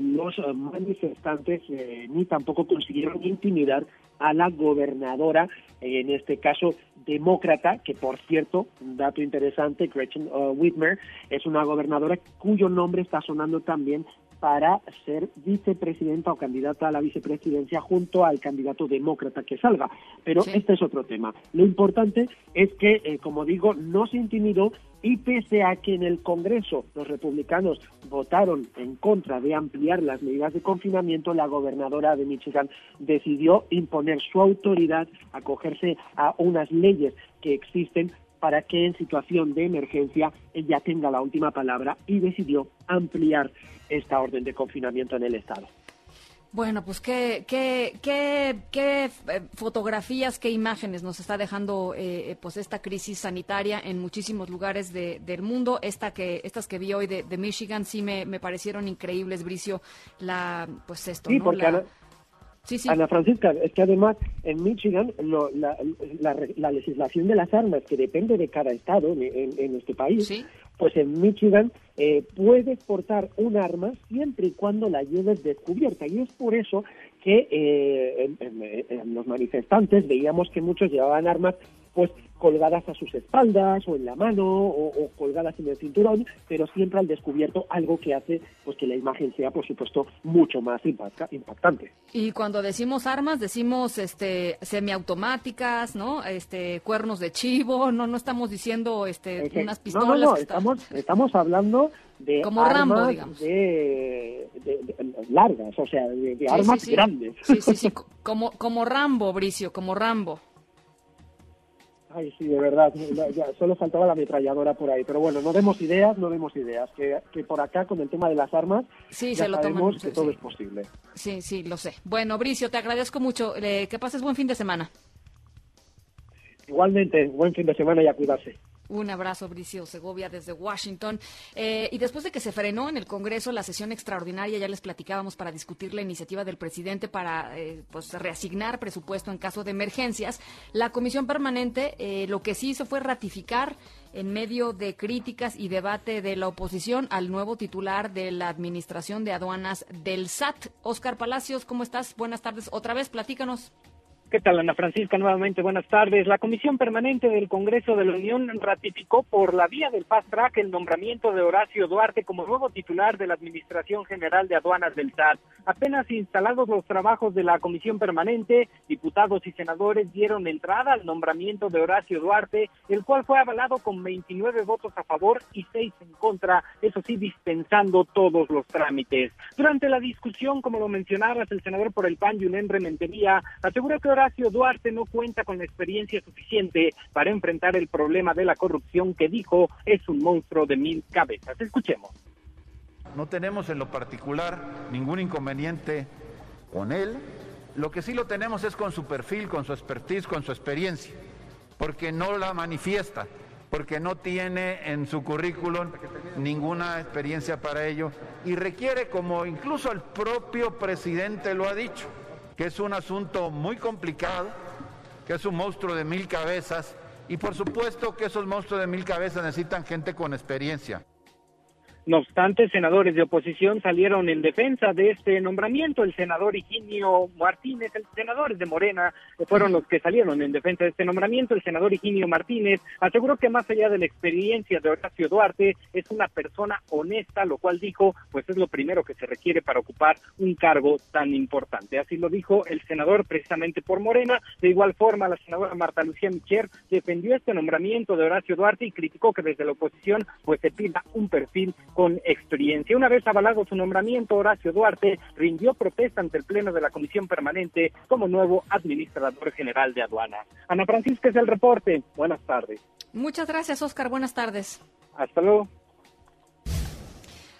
los manifestantes ni tampoco consiguieron intimidar a la gobernadora, en este caso demócrata, que por cierto, un dato interesante, Gretchen uh, Whitmer es una gobernadora cuyo nombre está sonando también para ser vicepresidenta o candidata a la vicepresidencia junto al candidato demócrata que salga. Pero este es otro tema. Lo importante es que, eh, como digo, no se intimidó y pese a que en el Congreso los republicanos votaron en contra de ampliar las medidas de confinamiento, la gobernadora de Michigan decidió imponer su autoridad, acogerse a unas leyes que existen para que en situación de emergencia ella tenga la última palabra y decidió ampliar esta orden de confinamiento en el Estado. Bueno, pues qué, qué, qué, qué eh, fotografías, qué imágenes nos está dejando eh, pues esta crisis sanitaria en muchísimos lugares del mundo. Esta que, estas que vi hoy de, Michigan sí me, me, parecieron increíbles, Bricio. La, pues esto, sí, Porque Ana, sí, sí. Ana Francisca, es que además en Michigan la, la, legislación de las armas, que depende de cada estado en, en este país, ¿Sí? Pues en Michigan eh, puedes portar un arma siempre y cuando la lleves descubierta. Y es por eso que eh, en, los manifestantes veíamos que muchos llevaban armas pues colgadas a sus espaldas o en la mano o, colgadas en el cinturón, pero siempre al descubierto algo que hace pues que la imagen sea, por supuesto, mucho más impactante. Y cuando decimos armas, decimos este semiautomáticas, ¿no? Este cuernos de chivo, no no estamos diciendo este unas pistolas. No, no, no, estamos estamos hablando de como Rambo, digamos. De, largas, o sea, de, armas grandes. Sí, sí, sí, como como Rambo, Bricio, como Rambo. Ay, sí, de verdad, ya, solo faltaba la ametralladora por ahí. Pero bueno, no demos ideas, no demos ideas. Que, que por acá, con el tema de las armas, sí, ya se lo sabemos que todo es posible. Sí, sí, lo sé. Bueno, Bricio, te agradezco mucho. Eh, que pases buen fin de semana. Igualmente, buen fin de semana y a cuidarse. Un abrazo, Bricio Segovia, desde Washington. Eh, y después de que se frenó en el Congreso la sesión extraordinaria, ya les platicábamos para discutir la iniciativa del presidente para eh, pues, reasignar presupuesto en caso de emergencias, la Comisión Permanente eh, lo que sí hizo fue ratificar en medio de críticas y debate de la oposición al nuevo titular de la Administración de Aduanas del SAT. Oscar Palacios, ¿cómo estás? Buenas tardes. Otra vez, platícanos. ¿Qué tal, Ana Francisca? Nuevamente, buenas tardes. La Comisión Permanente del Congreso de la Unión ratificó por la vía del Fast Track el nombramiento de Horacio Duarte como nuevo titular de la Administración General de Aduanas del SAT. Apenas instalados los trabajos de la Comisión Permanente, diputados y senadores dieron entrada al nombramiento de Horacio Duarte, el cual fue avalado con 29 votos a favor y 6 en contra, eso sí, dispensando todos los trámites. Durante la discusión, como lo mencionabas, el senador por el PAN, Yunen Rementería, aseguró que Horacio Duarte no cuenta con la experiencia suficiente para enfrentar el problema de la corrupción que dijo es un monstruo de mil cabezas. Escuchemos. No tenemos en lo particular ningún inconveniente con él. Lo que sí lo tenemos es con su perfil, con su expertise, con su experiencia, porque no la manifiesta, porque no tiene en su currículum ninguna experiencia para ello y requiere, como incluso el propio presidente lo ha dicho, que es un asunto muy complicado, que es un monstruo de mil cabezas y por supuesto que esos monstruos de mil cabezas necesitan gente con experiencia. No obstante, senadores de oposición salieron en defensa de este nombramiento. El senador Higinio Martínez, el senadores de Morena fueron los que salieron en defensa de este nombramiento. El senador Higinio Martínez aseguró que más allá de la experiencia de Horacio Duarte, es una persona honesta, lo cual dijo, pues es lo primero que se requiere para ocupar un cargo tan importante. Así lo dijo el senador precisamente por Morena. De igual forma, la senadora Marta Lucía Micher defendió este nombramiento de Horacio Duarte y criticó que desde la oposición pues se pida un perfil con experiencia. Una vez avalado su nombramiento, Horacio Duarte rindió protesta ante el Pleno de la Comisión Permanente como nuevo administrador general de aduana. Ana Francisca es el reporte. Buenas tardes. Muchas gracias, Oscar. Buenas tardes. Hasta luego.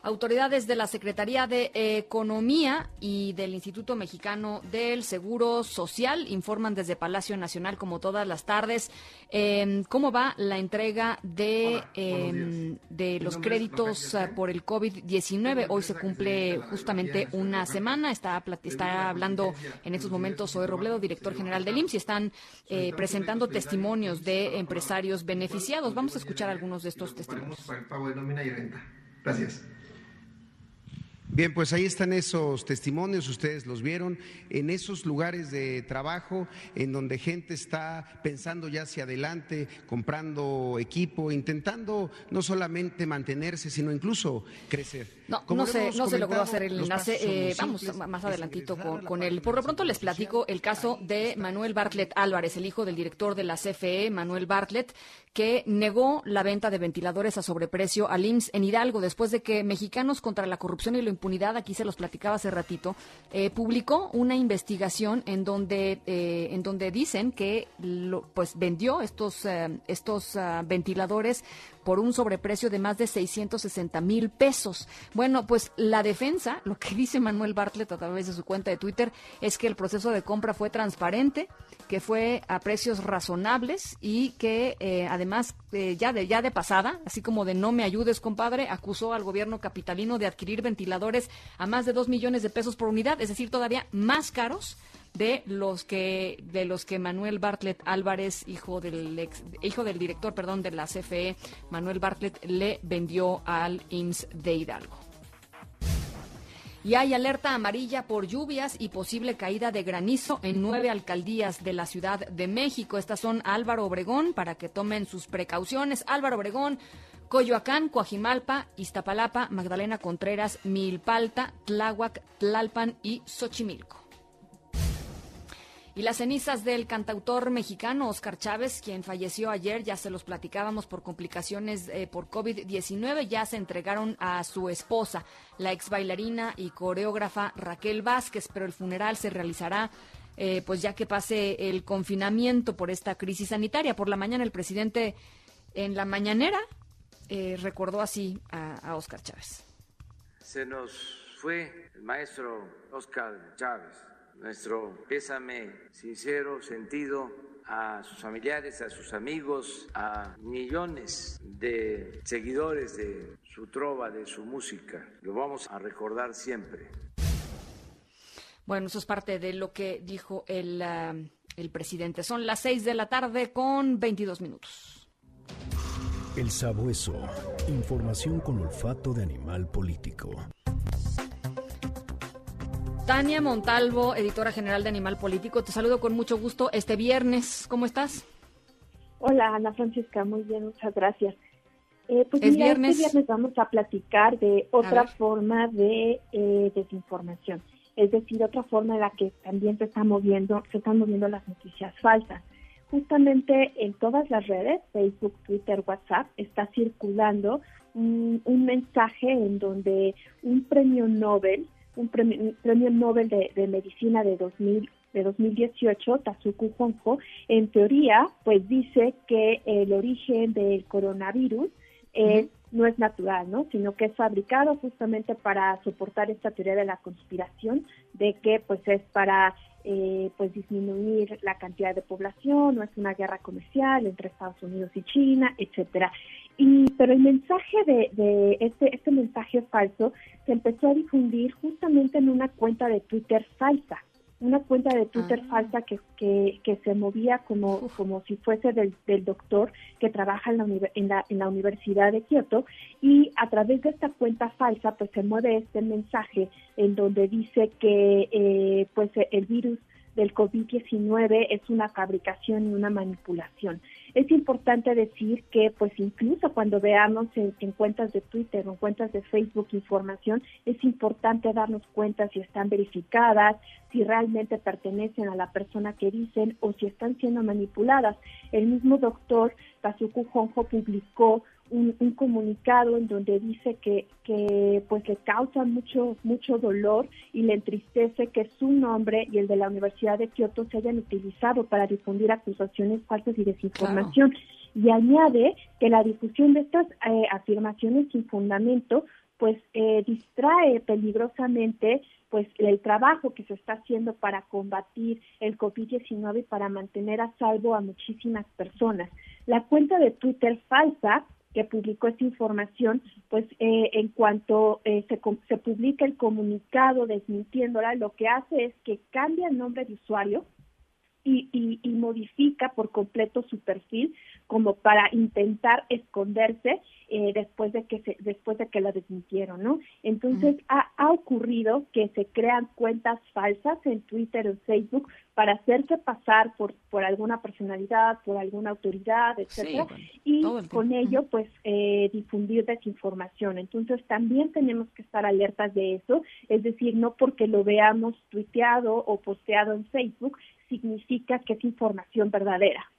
Autoridades de la Secretaría de Economía y del Instituto Mexicano del Seguro Social informan desde Palacio Nacional, como todas las tardes, em, cómo va la entrega de, em, de los créditos eh, por el COVID-19. Hoy se cumple justamente una semana. Está, está hablando en estos momentos Zoe Robledo, director general del IMSS, y están eh, presentando testimonios de empresarios beneficiados. Vamos a escuchar algunos de estos testimonios. Gracias. Bien, pues ahí están esos testimonios, ustedes los vieron, en esos lugares de trabajo en donde gente está pensando ya hacia adelante, comprando equipo, intentando no solamente mantenerse, sino incluso crecer. No, no se, no se logró hacer el enlace. Eh, vamos más adelantito con, con, él. Por lo pronto les platico el caso de Manuel Bartlett Álvarez, el hijo del director de la CFE, Manuel Bartlett, que negó la venta de ventiladores a sobreprecio al IMSS en Hidalgo después de que Mexicanos contra la Corrupción y la Impunidad, aquí se los platicaba hace ratito, eh, publicó una investigación en donde, eh, en donde dicen que lo, pues vendió estos, eh, estos uh, ventiladores por un sobreprecio de más de 660 mil pesos. Bueno, pues la defensa, lo que dice Manuel Bartlett a través de su cuenta de Twitter, es que el proceso de compra fue transparente, que fue a precios razonables y que eh, además eh, ya de ya de pasada, así como de no me ayudes compadre, acusó al gobierno capitalino de adquirir ventiladores a más de dos millones de pesos por unidad, es decir, todavía más caros de los que de los que Manuel Bartlett Álvarez, hijo del ex, hijo del director, perdón, de la CFE, Manuel Bartlett le vendió al IMSS de Hidalgo. Y hay alerta amarilla por lluvias y posible caída de granizo en nueve alcaldías de la Ciudad de México. Estas son Álvaro Obregón, para que tomen sus precauciones. Álvaro Obregón, Coyoacán, Coajimalpa, Iztapalapa, Magdalena Contreras, Milpalta, Tláhuac, Tlalpan y Xochimilco. Y las cenizas del cantautor mexicano Oscar Chávez, quien falleció ayer, ya se los platicábamos por complicaciones eh, por COVID-19, ya se entregaron a su esposa, la ex bailarina y coreógrafa Raquel Vázquez, pero el funeral se realizará eh, pues ya que pase el confinamiento por esta crisis sanitaria. Por la mañana el presidente en la mañanera eh, recordó así a, a Oscar Chávez. Se nos fue el maestro Oscar Chávez nuestro pésame sincero, sentido a sus familiares, a sus amigos, a millones de seguidores de su trova, de su música. Lo vamos a recordar siempre. Bueno, eso es parte de lo que dijo el, ah, el presidente. Son las seis de la tarde con 22 minutos. El sabueso. Información con olfato de animal político. Tania Montalvo, editora general de Animal Político, te saludo con mucho gusto este viernes. ¿Cómo estás? Hola, Ana Francisca, muy bien, muchas gracias. Eh, pues este viernes vamos a platicar de otra forma de eh, desinformación, es decir, otra forma en la que también se están moviendo, se están moviendo las noticias falsas. Justamente en todas las redes, Facebook, Twitter, WhatsApp, está circulando un mensaje en donde un premio Nobel un premio, Nobel de, Medicina de 2000 de 2018, Tazuku Honjo, en teoría, pues dice que el origen del coronavirus no es natural, ¿no? Sino que es fabricado justamente para soportar esta teoría de la conspiración, de que pues es para eh, pues disminuir la cantidad de población, no es una guerra comercial entre Estados Unidos y China, etcétera. Y, pero el mensaje de, de este, este mensaje falso se empezó a difundir justamente en una cuenta de Twitter falsa, una cuenta de Twitter ah. falsa que, que, que, se movía como, como si fuese del, del doctor que trabaja en la, en, la, en la Universidad de Kioto y a través de esta cuenta falsa pues se mueve este mensaje en donde dice que eh, pues el virus del COVID-19 es una fabricación y una manipulación. Es importante decir que, pues incluso cuando veamos en, cuentas de Twitter o en cuentas de Facebook información, es importante darnos cuenta si están verificadas, si realmente pertenecen a la persona que dicen o si están siendo manipuladas. El mismo doctor Kazuku Honjo publicó un, comunicado en donde dice que, que pues le causa mucho mucho dolor y le entristece que su nombre y el de la Universidad de Kioto se hayan utilizado para difundir acusaciones falsas y desinformación. Y añade que la difusión de estas eh, afirmaciones sin fundamento pues eh, distrae peligrosamente pues el trabajo que se está haciendo para combatir el COVID-19 y para mantener a salvo a muchísimas personas. La cuenta de Twitter falsa que publicó esta información, pues eh, en cuanto eh, se, se publica el comunicado desmintiéndola, lo que hace es que cambia el nombre de usuario y, y, y modifica por completo su perfil como para intentar esconderse eh, después de que se, después de que la desmintieron, ¿no? Entonces ha, ha, ocurrido que se crean cuentas falsas en Twitter o en Facebook para hacerse pasar por por alguna personalidad, por alguna autoridad, etcétera, y con ello pues eh, difundir desinformación. Entonces también tenemos que estar alertas de eso, es decir, no porque lo veamos tuiteado o posteado en Facebook significa que es información verdadera.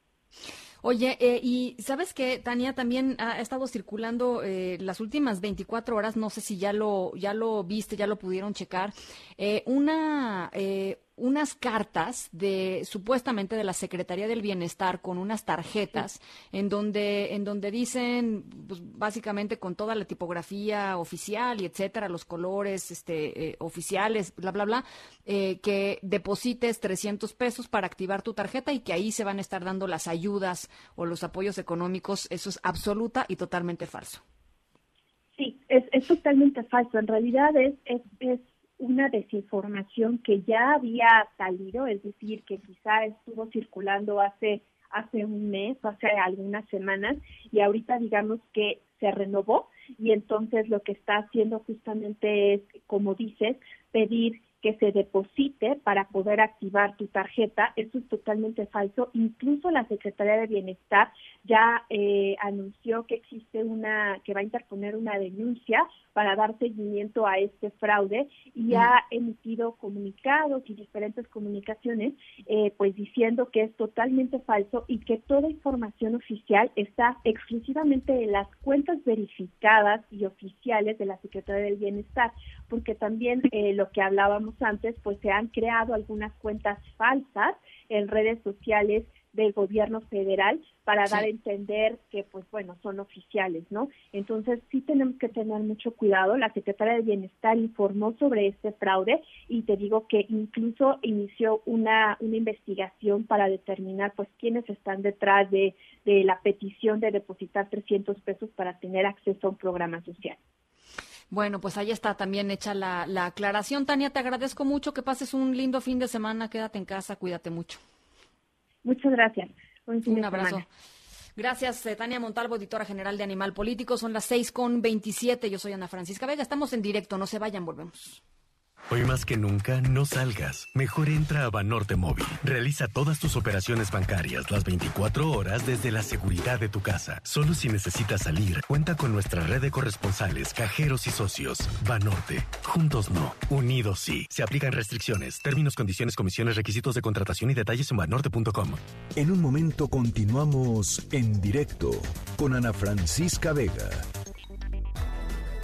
Oye, eh, y sabes que Tania también ha estado circulando eh, las últimas 24 horas, no sé si ya lo ya lo viste, ya lo pudieron checar, eh, una eh, unas cartas de supuestamente de la Secretaría del Bienestar con unas tarjetas en donde en donde dicen pues, básicamente con toda la tipografía oficial y etcétera los colores este eh, oficiales bla bla bla eh, que deposites 300 pesos para activar tu tarjeta y que ahí se van a estar dando las ayudas o los apoyos económicos. Eso es absoluta y totalmente falso. Sí es, es totalmente falso. En realidad es, es una desinformación que ya había salido, es decir, que quizá estuvo circulando hace hace un mes, hace algunas semanas, y ahorita digamos que se renovó y entonces lo que está haciendo justamente es, como dices, pedir que se deposite para poder activar tu tarjeta. Eso es totalmente falso. Incluso la Secretaría de Bienestar ya eh, anunció que existe una, que va a interponer una denuncia para dar seguimiento a este fraude y ha emitido comunicados y diferentes comunicaciones, eh, pues diciendo que es totalmente falso y que toda información oficial está exclusivamente en las cuentas verificadas y oficiales de la Secretaría del Bienestar, porque también eh, lo que hablábamos antes, pues se han creado algunas cuentas falsas en redes sociales del gobierno federal para dar a entender que, pues bueno, son oficiales, ¿no? Entonces sí tenemos que tener mucho cuidado. La Secretaria de Bienestar informó sobre este fraude y te digo que incluso inició una, una investigación para determinar, pues, quiénes están detrás de, de la petición de depositar 300 pesos para tener acceso a un programa social. Bueno, pues ahí está también hecha la, la aclaración. Tania, te agradezco mucho. Que pases un lindo fin de semana. Quédate en casa, cuídate mucho. Muchas gracias. Un, abrazo. Gracias, eh, Tania Montalvo, editora general de Animal Político. Son las seis con veintisiete. Yo soy Ana Francisca Vega. Estamos en directo. No se vayan, volvemos. Hoy más que nunca, no salgas. Mejor entra a Banorte Móvil. Realiza todas tus operaciones bancarias las 24 horas desde la seguridad de tu casa. Solo si necesitas salir, cuenta con nuestra red de corresponsales, cajeros y socios. Banorte. Juntos no. Unidos sí. Se aplican restricciones, términos, condiciones, comisiones, requisitos de contratación y detalles en banorte.com. En un momento continuamos en directo con Ana Francisca Vega.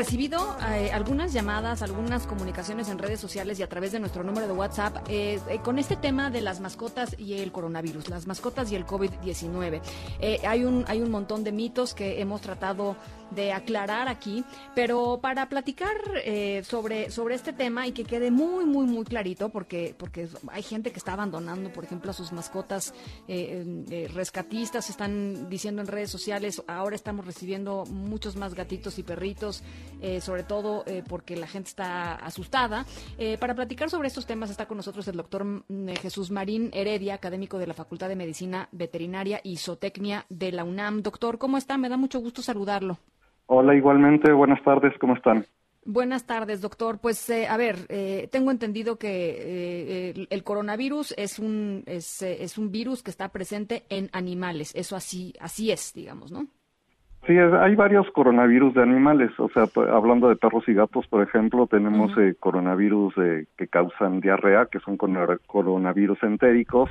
Recibido eh, algunas llamadas, algunas comunicaciones en redes sociales y a través de nuestro número de WhatsApp eh, eh, con este tema de las mascotas y el coronavirus, las mascotas y el COVID-19. hay, un, hay un montón de mitos que hemos tratado de aclarar aquí, pero para platicar sobre, sobre este tema y que quede muy, muy, muy clarito, porque, porque hay gente que está abandonando, por ejemplo, a sus mascotas rescatistas, están diciendo en redes sociales, ahora estamos recibiendo muchos más gatitos y perritos eh, sobre todo eh, porque la gente está asustada. Eh, para platicar sobre estos temas está con nosotros el doctor mm, Jesús Marín Heredia, académico de la Facultad de Medicina Veterinaria y Zootecnia de la UNAM. Doctor, ¿cómo está? Me da mucho gusto saludarlo. Hola, igualmente, buenas tardes, ¿cómo están? Buenas tardes, doctor. Pues a ver, tengo entendido que el, coronavirus es un es, es, un virus que está presente en animales. Eso así así es, digamos, ¿no? Sí, hay varios coronavirus de animales, o sea, hablando de perros y gatos, por ejemplo, tenemos eh, coronavirus eh, que causan diarrea, que son coronavirus entéricos.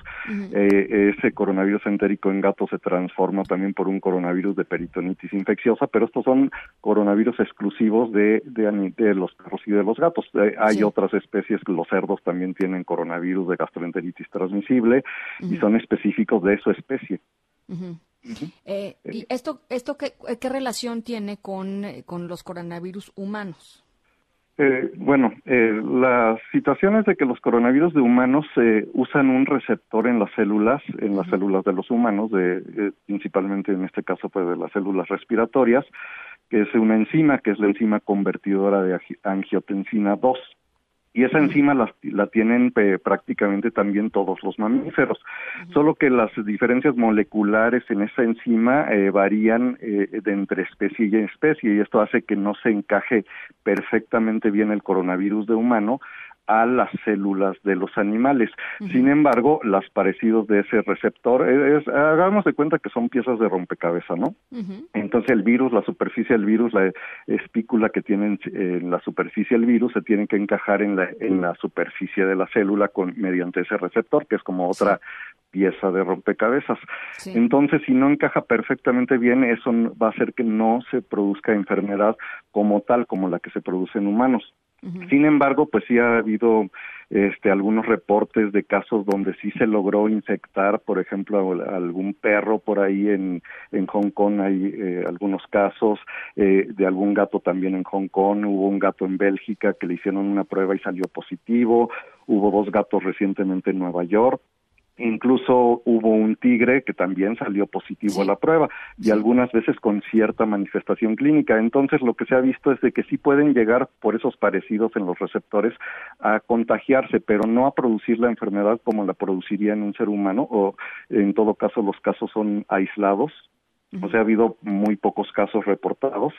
Eh, ese coronavirus entérico en gatos se transforma también por un coronavirus de peritonitis infecciosa, pero estos son coronavirus exclusivos de, de, los perros y de los gatos. hay otras especies, los cerdos también tienen coronavirus de gastroenteritis transmisible y son específicos de su especie. Eh, ¿Y esto, esto qué, qué relación tiene con, con los coronavirus humanos? Eh, bueno, eh, las situaciones de que los coronavirus de humanos eh, usan un receptor en las células, en las células de los humanos, de, eh, principalmente en este caso pues de las células respiratorias, que es una enzima, que es la enzima convertidora de angiotensina 2 y esa enzima la, la tienen prácticamente también todos los mamíferos, solo que las diferencias moleculares en esa enzima eh, varían eh, de entre especie y especie y esto hace que no se encaje perfectamente bien el coronavirus de humano a las células de los animales. Sin embargo, las parecidos de ese receptor, eh, es, hagamos de cuenta que son piezas de rompecabezas, ¿no? Entonces el virus, la superficie del virus, la espícula que tiene en la superficie del virus se tiene que encajar en la, en la superficie de la célula con mediante ese receptor, que es como otra pieza de rompecabezas. Entonces, si no encaja perfectamente bien, eso va a hacer que no se produzca enfermedad como tal, como la que se produce en humanos. Sin embargo, pues sí ha habido este, algunos reportes de casos donde sí se logró infectar, por ejemplo, algún perro por ahí en, en Hong Kong hay eh, algunos casos, eh, de algún gato también en Hong Kong, hubo un gato en Bélgica que le hicieron una prueba y salió positivo, hubo dos gatos recientemente en Nueva York, Incluso hubo un tigre que también salió positivo a la prueba y algunas veces con cierta manifestación clínica. Entonces lo que se ha visto es de que sí pueden llegar por esos parecidos en los receptores a contagiarse, pero no a producir la enfermedad como la produciría en un ser humano o en todo caso los casos son aislados. O sea, ha habido muy pocos casos reportados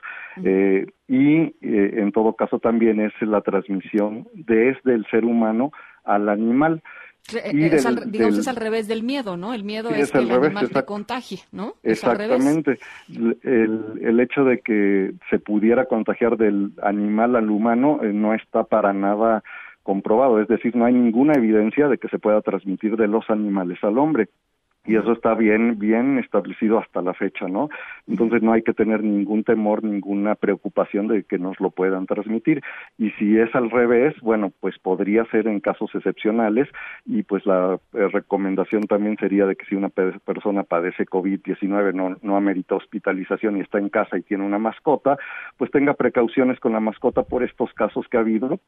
eh, y eh, en todo caso también es la transmisión desde el ser humano al animal. Eh, es al, digamos es al revés del miedo, ¿no? El miedo es, que el animal te contagie, ¿no? Exactamente. El, el, hecho de que se pudiera contagiar del animal al humano eh, no está para nada comprobado, es decir, no hay ninguna evidencia de que se pueda transmitir de los animales al hombre y eso está bien bien establecido hasta la fecha, ¿no? Entonces no hay que tener ningún temor, ninguna preocupación de que nos lo puedan transmitir y si es al revés, bueno, pues podría ser en casos excepcionales y pues la eh, recomendación también sería de que si una persona padece COVID-19 no no amerita hospitalización y está en casa y tiene una mascota, pues tenga precauciones con la mascota por estos casos que ha habido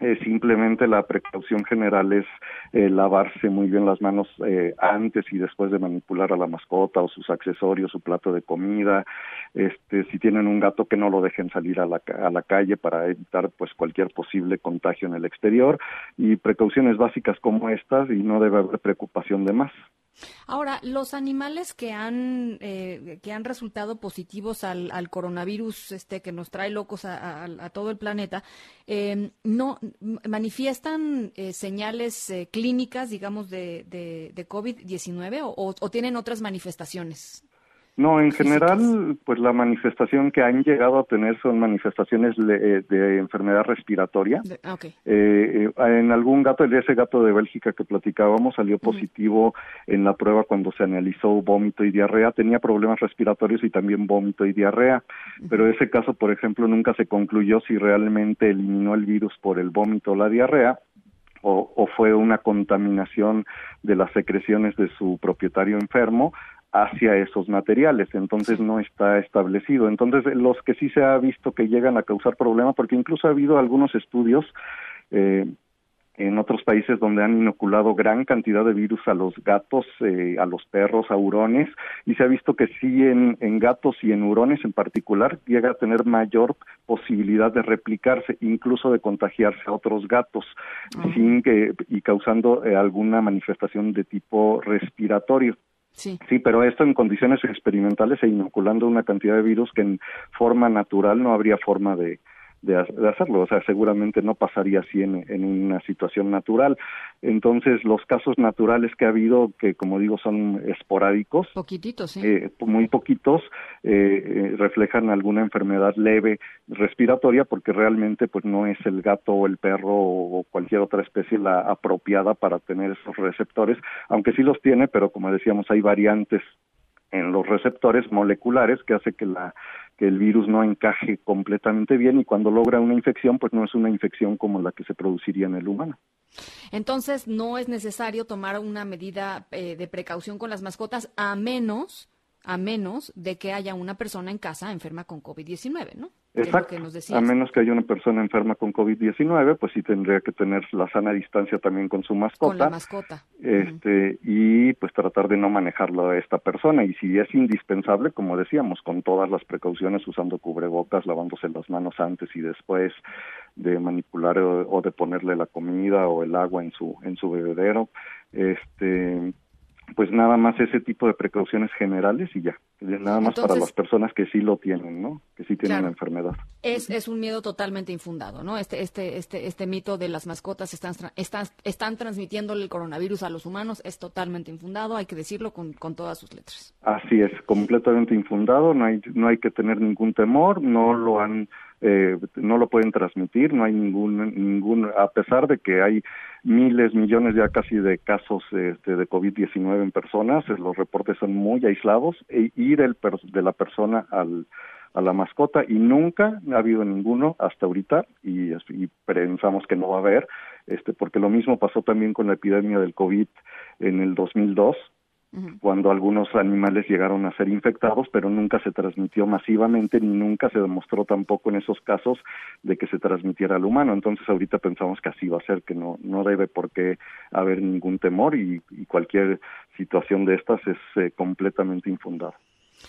eh, simplemente la precaución general es eh, lavarse muy bien las manos eh, antes y después de manipular a la mascota o sus accesorios, su plato de comida. Este, si tienen un gato que no lo dejen salir a la, a la calle para evitar pues cualquier posible contagio en el exterior y precauciones básicas como estas y no debe haber preocupación de más. Ahora, los animales que han eh, que han resultado positivos al, al, coronavirus, este que nos trae locos a, todo el planeta, eh, no manifiestan eh, señales eh, clínicas, digamos, de, de, de COVID-19 o, o, tienen otras manifestaciones. No, en general, pues la manifestación que han llegado a tener son manifestaciones eh, de, enfermedad respiratoria. Ah, eh, eh, en algún gato, ese gato de Bélgica que platicábamos, salió positivo en la prueba cuando se analizó vómito y diarrea. Tenía problemas respiratorios y también vómito y diarrea. Pero ese caso, por ejemplo, nunca se concluyó si realmente eliminó el virus por el vómito o la diarrea. O, o, fue una contaminación de las secreciones de su propietario enfermo hacia esos materiales, entonces no está establecido. Entonces, los que sí se ha visto que llegan a causar problemas, porque incluso ha habido algunos estudios eh, en otros países donde han inoculado gran cantidad de virus a los gatos, eh, a los perros, a hurones, y se ha visto que sí en, en, gatos y en hurones en particular llega a tener mayor posibilidad de replicarse, incluso de contagiarse a otros gatos, sin que y causando eh, alguna manifestación de tipo respiratorio. Sí. sí, pero esto en condiciones experimentales e inoculando una cantidad de virus que en forma natural no habría forma de, de, hacerlo. O sea, seguramente no pasaría así en, en, una situación natural. Entonces, los casos naturales que ha habido, que como digo son esporádicos, poquititos, ¿sí? eh, muy poquitos, eh, eh, reflejan alguna enfermedad leve respiratoria, porque realmente pues no es el gato o el perro o cualquier otra especie la apropiada para tener esos receptores, aunque sí los tiene, pero como decíamos hay variantes en los receptores moleculares que hace que la que el virus no encaje completamente bien y cuando logra una infección, pues no es una infección como la que se produciría en el humano. Entonces, no es necesario tomar una medida eh, de precaución con las mascotas a menos a menos de que haya una persona en casa enferma con COVID-19, ¿no? Exacto. a menos que haya una persona enferma con COVID-19, pues sí tendría que tener la sana distancia también con su mascota. Con la mascota. Este, Y pues tratar de no manejarlo a esta persona. Y si es indispensable, como decíamos, con todas las precauciones, usando cubrebocas, lavándose las manos antes y después de manipular o, o de ponerle la comida o el agua en su, en su bebedero. Este, pues nada más ese tipo de precauciones generales y ya, nada más para las personas que sí lo tienen, ¿no? Que sí tienen la enfermedad. Es, es un miedo totalmente infundado, ¿no? Este este este este mito de las mascotas están están están transmitiendo el coronavirus a los humanos es totalmente infundado, hay que decirlo con, con todas sus letras. Así es, completamente infundado, no hay no hay que tener ningún temor, no lo han eh, no lo pueden transmitir, no hay ningún, ningún, a pesar de que hay miles, millones ya casi de casos este, de COVID-19 en personas, los reportes son muy aislados, e ir el de la persona al, a la mascota y nunca ha habido ninguno hasta ahorita y, y, pensamos que no va a haber, este, porque lo mismo pasó también con la epidemia del COVID en el 2002, cuando algunos animales llegaron a ser infectados, pero nunca se transmitió masivamente ni nunca se demostró tampoco en esos casos de que se transmitiera al humano. Entonces ahorita pensamos que así va a ser, que no, no debe por qué haber ningún temor y, cualquier situación de estas es eh, completamente infundada.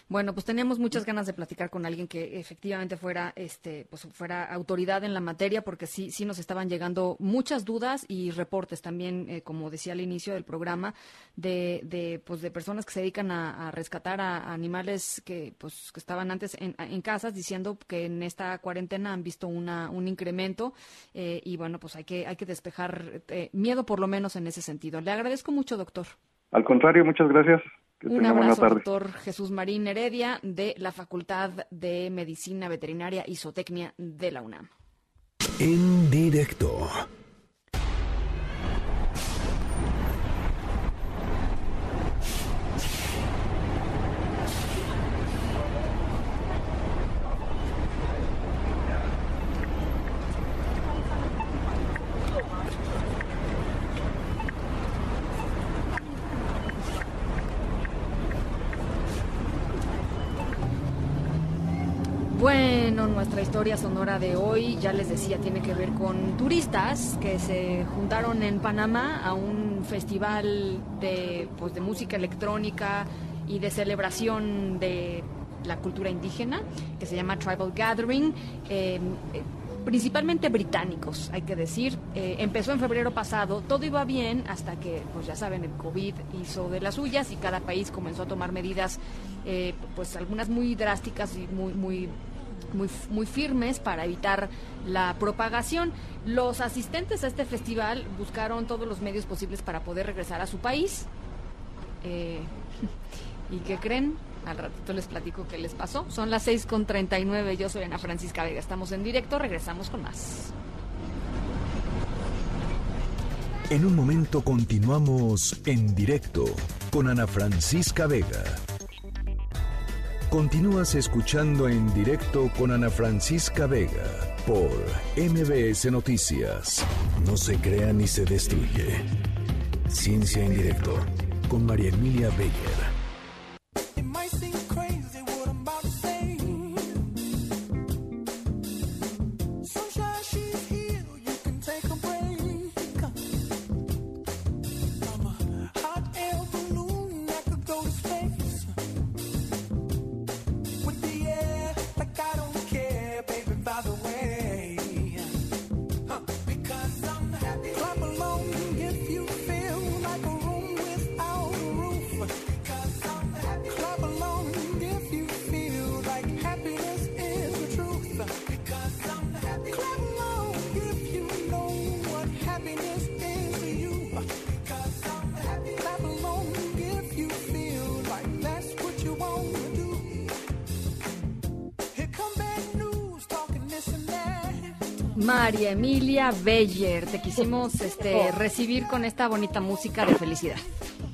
Bueno, pues teníamos muchas ganas de platicar con alguien que efectivamente fuera, este, pues fuera autoridad en la materia, porque sí, sí nos estaban llegando muchas dudas y reportes también, eh, como decía al inicio del programa, de, de, pues de personas que se dedican a, rescatar a, animales que, pues, que estaban antes en, en, casas, diciendo que en esta cuarentena han visto una, un incremento eh, y bueno, pues hay que, hay que despejar eh, miedo por lo menos en ese sentido. Le agradezco mucho, doctor. Al contrario, muchas gracias. Un abrazo, doctor Jesús Marín Heredia, de la Facultad de Medicina Veterinaria y Zootecnia de la UNAM. En directo. Nuestra historia sonora de hoy, ya les decía, tiene que ver con turistas que se juntaron en Panamá a un festival de, pues, de música electrónica y de celebración de la cultura indígena, que se llama Tribal Gathering. Eh, principalmente británicos, hay que decir. Eh, empezó en febrero pasado, todo iba bien hasta que, pues ya saben, el COVID hizo de las suyas y cada país comenzó a tomar medidas, eh, pues algunas muy drásticas y muy muy, firmes para evitar la propagación. Los asistentes a este festival buscaron todos los medios posibles para poder regresar a su país. Eh, ¿Y qué creen? Al ratito les platico qué les pasó. Son las 6.39, yo soy Ana Francisca Vega, estamos en directo, regresamos con más. En un momento continuamos en directo con Ana Francisca Vega. Continúas escuchando en directo con Ana Francisca Vega por MBS Noticias. No se crea ni se destruye. Ciencia en directo con María Emilia Beyer. Beyer, te quisimos este, recibir con esta bonita música de felicidad.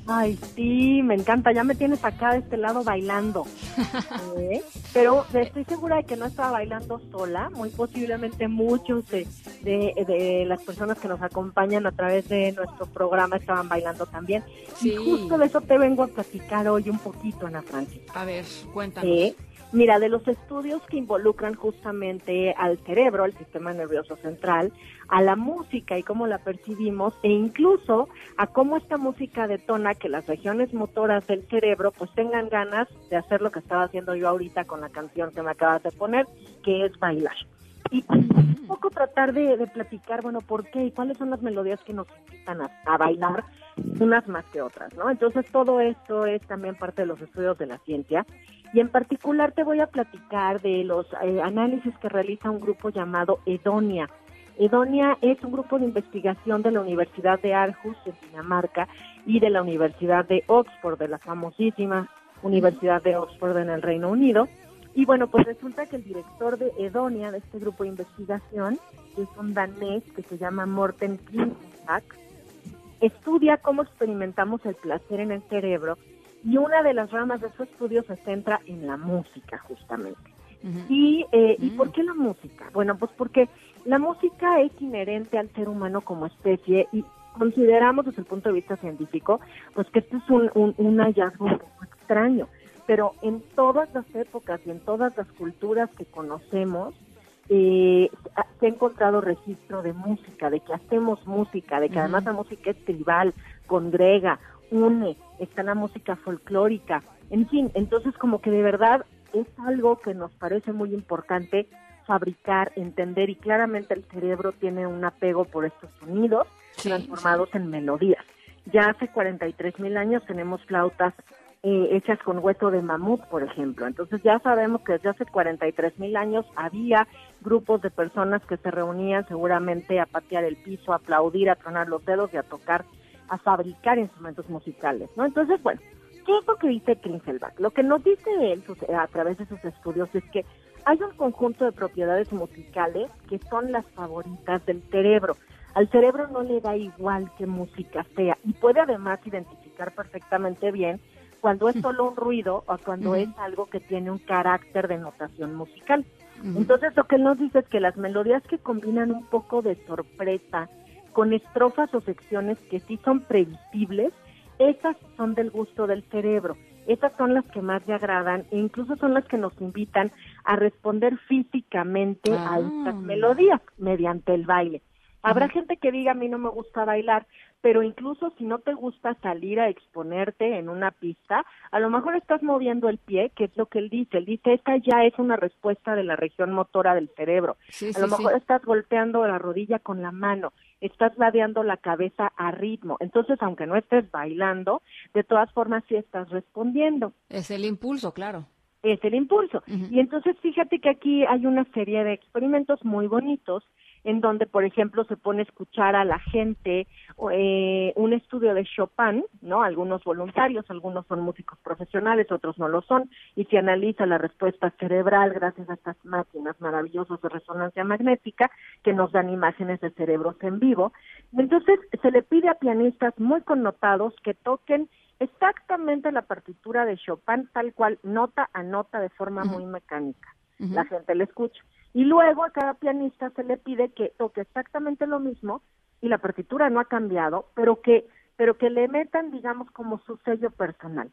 Ay, sí, me encanta. Ya me tienes acá de este lado bailando. ¿Eh? Pero estoy segura de que no estaba bailando sola. Muy posiblemente muchos de, de, las personas que nos acompañan a través de nuestro programa estaban bailando también. Y justo de eso te vengo a platicar hoy un poquito, Ana Francis. A ver, cuéntanos. Mira, de los estudios que involucran justamente al cerebro, al sistema nervioso central, a la música y cómo la percibimos, e incluso a cómo esta música detona que las regiones motoras del cerebro pues tengan ganas de hacer lo que estaba haciendo yo ahorita con la canción que me acabas de poner, que es bailar. Y un poco tratar de, platicar, bueno, por qué y cuáles son las melodías que nos invitan a bailar, unas más que otras, ¿no? Entonces todo esto es también parte de los estudios de la ciencia y en particular te voy a platicar de los eh, análisis que realiza un grupo llamado Edonia. Edonia es un grupo de investigación de la Universidad de Aarhus en Dinamarca y de la Universidad de Oxford, de la famosísima Universidad de Oxford en el Reino Unido, Y bueno, pues resulta que el director de Edonia, de este grupo de investigación, que es un danés que se llama Morten Klingenbach, estudia cómo experimentamos el placer en el cerebro y una de las ramas de su estudio se centra en la música, justamente. y, eh, ¿Y por qué la música? Bueno, pues porque la música es inherente al ser humano como especie y consideramos desde el punto de vista científico, pues que este es un, un, hallazgo un poco extraño, pero en todas las épocas y en todas las culturas que conocemos, eh, se ha encontrado registro de música, de que hacemos música, de que además la música es tribal, congrega, une, está la música folclórica, en fin, entonces como que de verdad es algo que nos parece muy importante fabricar, entender y claramente el cerebro tiene un apego por estos sonidos transformados en melodías. Ya hace 43 mil años tenemos flautas eh, hechas con hueso de mamut, por ejemplo. Entonces ya sabemos que desde hace 43 mil años había grupos de personas que se reunían seguramente a patear el piso, a aplaudir, a tronar los dedos y a tocar, a fabricar instrumentos musicales, ¿no? Entonces, bueno, ¿qué es lo que dice Klingelbach? Lo que nos dice él a través de sus estudios es que hay un conjunto de propiedades musicales que son las favoritas del cerebro. Al cerebro no le da igual qué música sea y puede además identificar perfectamente bien cuando es solo un ruido o cuando es algo que tiene un carácter de notación musical. Entonces lo que él nos dice es que las melodías que combinan un poco de sorpresa con estrofas o secciones que sí son previsibles, esas son del gusto del cerebro. Esas son las que más le agradan e incluso son las que nos invitan a responder físicamente a estas ah. melodías mediante el baile. Habrá gente que diga a mí no me gusta bailar, pero incluso si no te gusta salir a exponerte en una pista, a lo mejor estás moviendo el pie, que es lo que él dice. Él dice, esta ya es una respuesta de la región motora del cerebro. a lo mejor estás golpeando la rodilla con la mano, estás ladeando la cabeza a ritmo. Entonces, aunque no estés bailando, de todas formas sí estás respondiendo. Es el impulso, claro es el impulso. Y entonces fíjate que aquí hay una serie de experimentos muy bonitos en donde, por ejemplo, se pone a escuchar a la gente eh, un estudio de Chopin, ¿no? Algunos voluntarios, algunos son músicos profesionales, otros no lo son, y se analiza la respuesta cerebral gracias a estas máquinas maravillosas de resonancia magnética que nos dan imágenes de cerebros en vivo. Entonces, se le pide a pianistas muy connotados que toquen exactamente la partitura de Chopin tal cual, nota a nota de forma muy mecánica. La gente le escucha. Y luego a cada pianista se le pide que toque exactamente lo mismo y la partitura no ha cambiado, pero que pero que le metan, digamos, como su sello personal.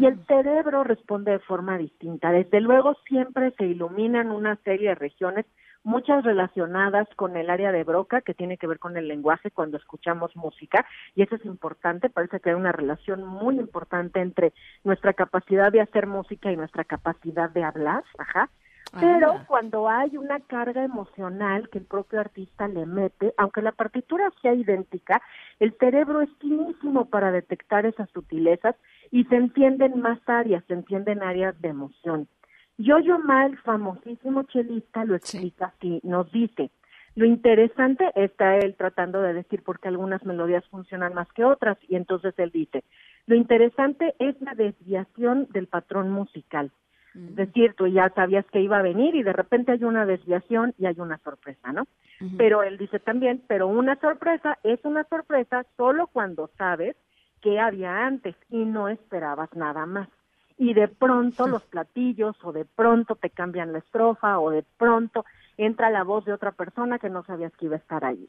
Y el cerebro responde de forma distinta. Desde luego siempre se iluminan una serie de regiones, muchas relacionadas con el área de Broca, que tiene que ver con el lenguaje cuando escuchamos música, y eso es importante, parece que hay una relación muy importante entre nuestra capacidad de hacer música y nuestra capacidad de hablar, ajá, pero cuando hay una carga emocional que el propio artista le mete, aunque la partitura sea idéntica, el cerebro es finísimo para detectar esas sutilezas y se entienden más áreas, se entienden áreas de emoción. Yo-Yo Ma, el famosísimo chelista, lo explica así, nos dice, lo interesante está él tratando de decir por qué algunas melodías funcionan más que otras, y entonces él dice, lo interesante es la desviación del patrón musical. Es decir, tú ya sabías que iba a venir y de repente hay una desviación y hay una sorpresa, ¿no? Pero él dice también, pero una sorpresa es una sorpresa solo cuando sabes qué había antes y no esperabas nada más. Y de pronto los platillos o de pronto te cambian la estrofa o de pronto entra la voz de otra persona que no sabías que iba a estar ahí.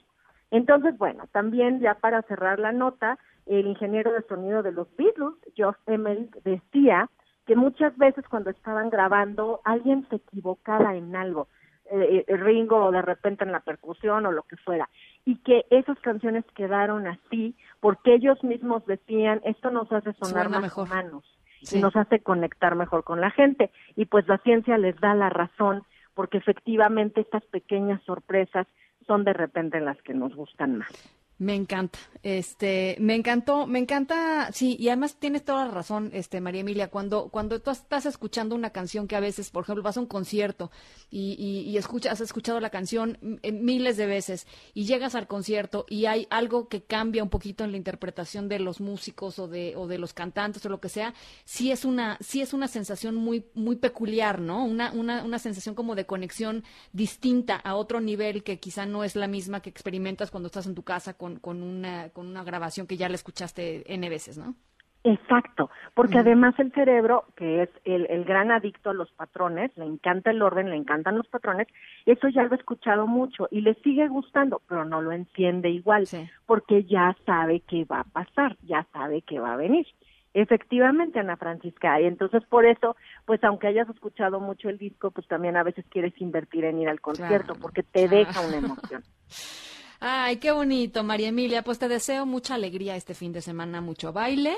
Entonces, bueno, también ya para cerrar la nota, el ingeniero de sonido de los Beatles, Geoff Emerick, decía que muchas veces cuando estaban grabando alguien se equivocaba en algo, eh, eh, Ringo o de repente en la percusión o lo que fuera, y que esas canciones quedaron así porque ellos mismos decían, esto nos hace sonar más mejor. humanos y nos hace conectar mejor con la gente, y pues la ciencia les da la razón porque efectivamente estas pequeñas sorpresas son de repente las que nos gustan más. Me encanta, este, me encantó, me encanta, sí, y además tienes toda la razón, este, María Emilia, cuando, cuando tú estás escuchando una canción que a veces, por ejemplo, vas a un concierto y, y, escuchas, has escuchado la canción eh, miles de veces y llegas al concierto y hay algo que cambia un poquito en la interpretación de los músicos o de, o de los cantantes o lo que sea, sí es una, sí es una sensación muy, muy peculiar, ¿no? Una, una, una sensación como de conexión distinta a otro nivel que quizá no es la misma que experimentas cuando estás en tu casa con, una, con una grabación que ya la escuchaste N veces, ¿no? Exacto, porque además el cerebro, que es el, el, gran adicto a los patrones, le encanta el orden, le encantan los patrones, eso ya lo ha escuchado mucho y le sigue gustando, pero no lo entiende igual, porque ya sabe que va a pasar, ya sabe que va a venir. Efectivamente, Ana Francisca, y entonces por eso, pues aunque hayas escuchado mucho el disco, pues también a veces quieres invertir en ir al concierto, porque te deja una emoción. Ay, qué bonito, María Emilia. Pues te deseo mucha alegría este fin de semana, mucho baile,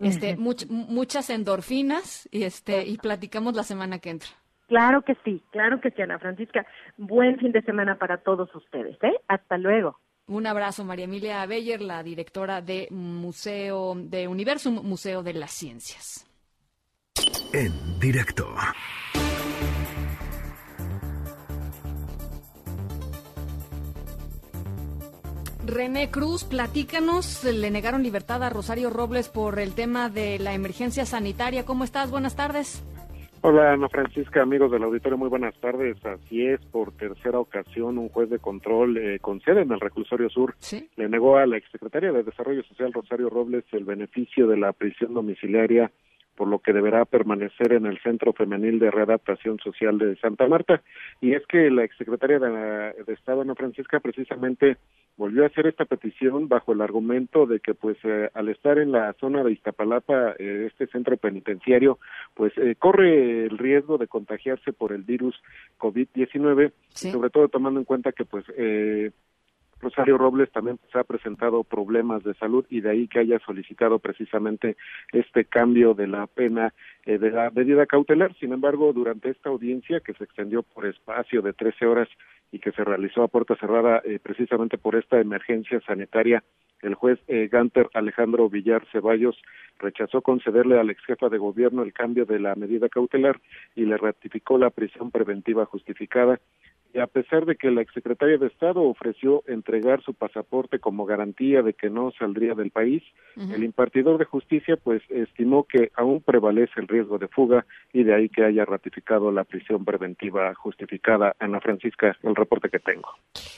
este, muchas endorfinas y este y platicamos la semana que entra. Claro que sí, claro que sí, Ana Francisca. Buen fin de semana para todos ustedes, ¿eh? Hasta luego. Un abrazo, María Emilia Beyer, la directora de Museo de Universum, Museo de las Ciencias. En directo. René Cruz, platícanos, le negaron libertad a Rosario Robles por el tema de la emergencia sanitaria. ¿Cómo estás? Buenas tardes. Hola Ana Francisca, amigos del auditorio, muy buenas tardes. Así es, por tercera ocasión un juez de control eh, con sede en el reclusorio sur le negó a la exsecretaria de Desarrollo Social Rosario Robles el beneficio de la prisión domiciliaria por lo que deberá permanecer en el Centro Femenil de Readaptación Social de Santa Marta. Y es que la exsecretaria de, de Estado, Ana Francisca, precisamente volvió a hacer esta petición bajo el argumento de que pues eh, al estar en la zona de Iztapalapa eh, este centro penitenciario pues eh, corre el riesgo de contagiarse por el virus COVID-19 sobre todo tomando en cuenta que pues Rosario Robles también se ha presentado problemas de salud y de ahí que haya solicitado precisamente este cambio de la pena de la medida cautelar. Sin embargo, durante esta audiencia que se extendió por espacio de 13 horas y que se realizó a puerta cerrada eh, precisamente por esta emergencia sanitaria. El juez eh, Ganter Alejandro Villar Ceballos rechazó concederle al ex jefa de gobierno el cambio de la medida cautelar y le ratificó la prisión preventiva justificada y a pesar de que la exsecretaria de Estado ofreció entregar su pasaporte como garantía de que no saldría del país, el impartidor de justicia pues estimó que aún prevalece el riesgo de fuga y de ahí que haya ratificado la prisión preventiva justificada. Ana Francisca, el reporte que tengo.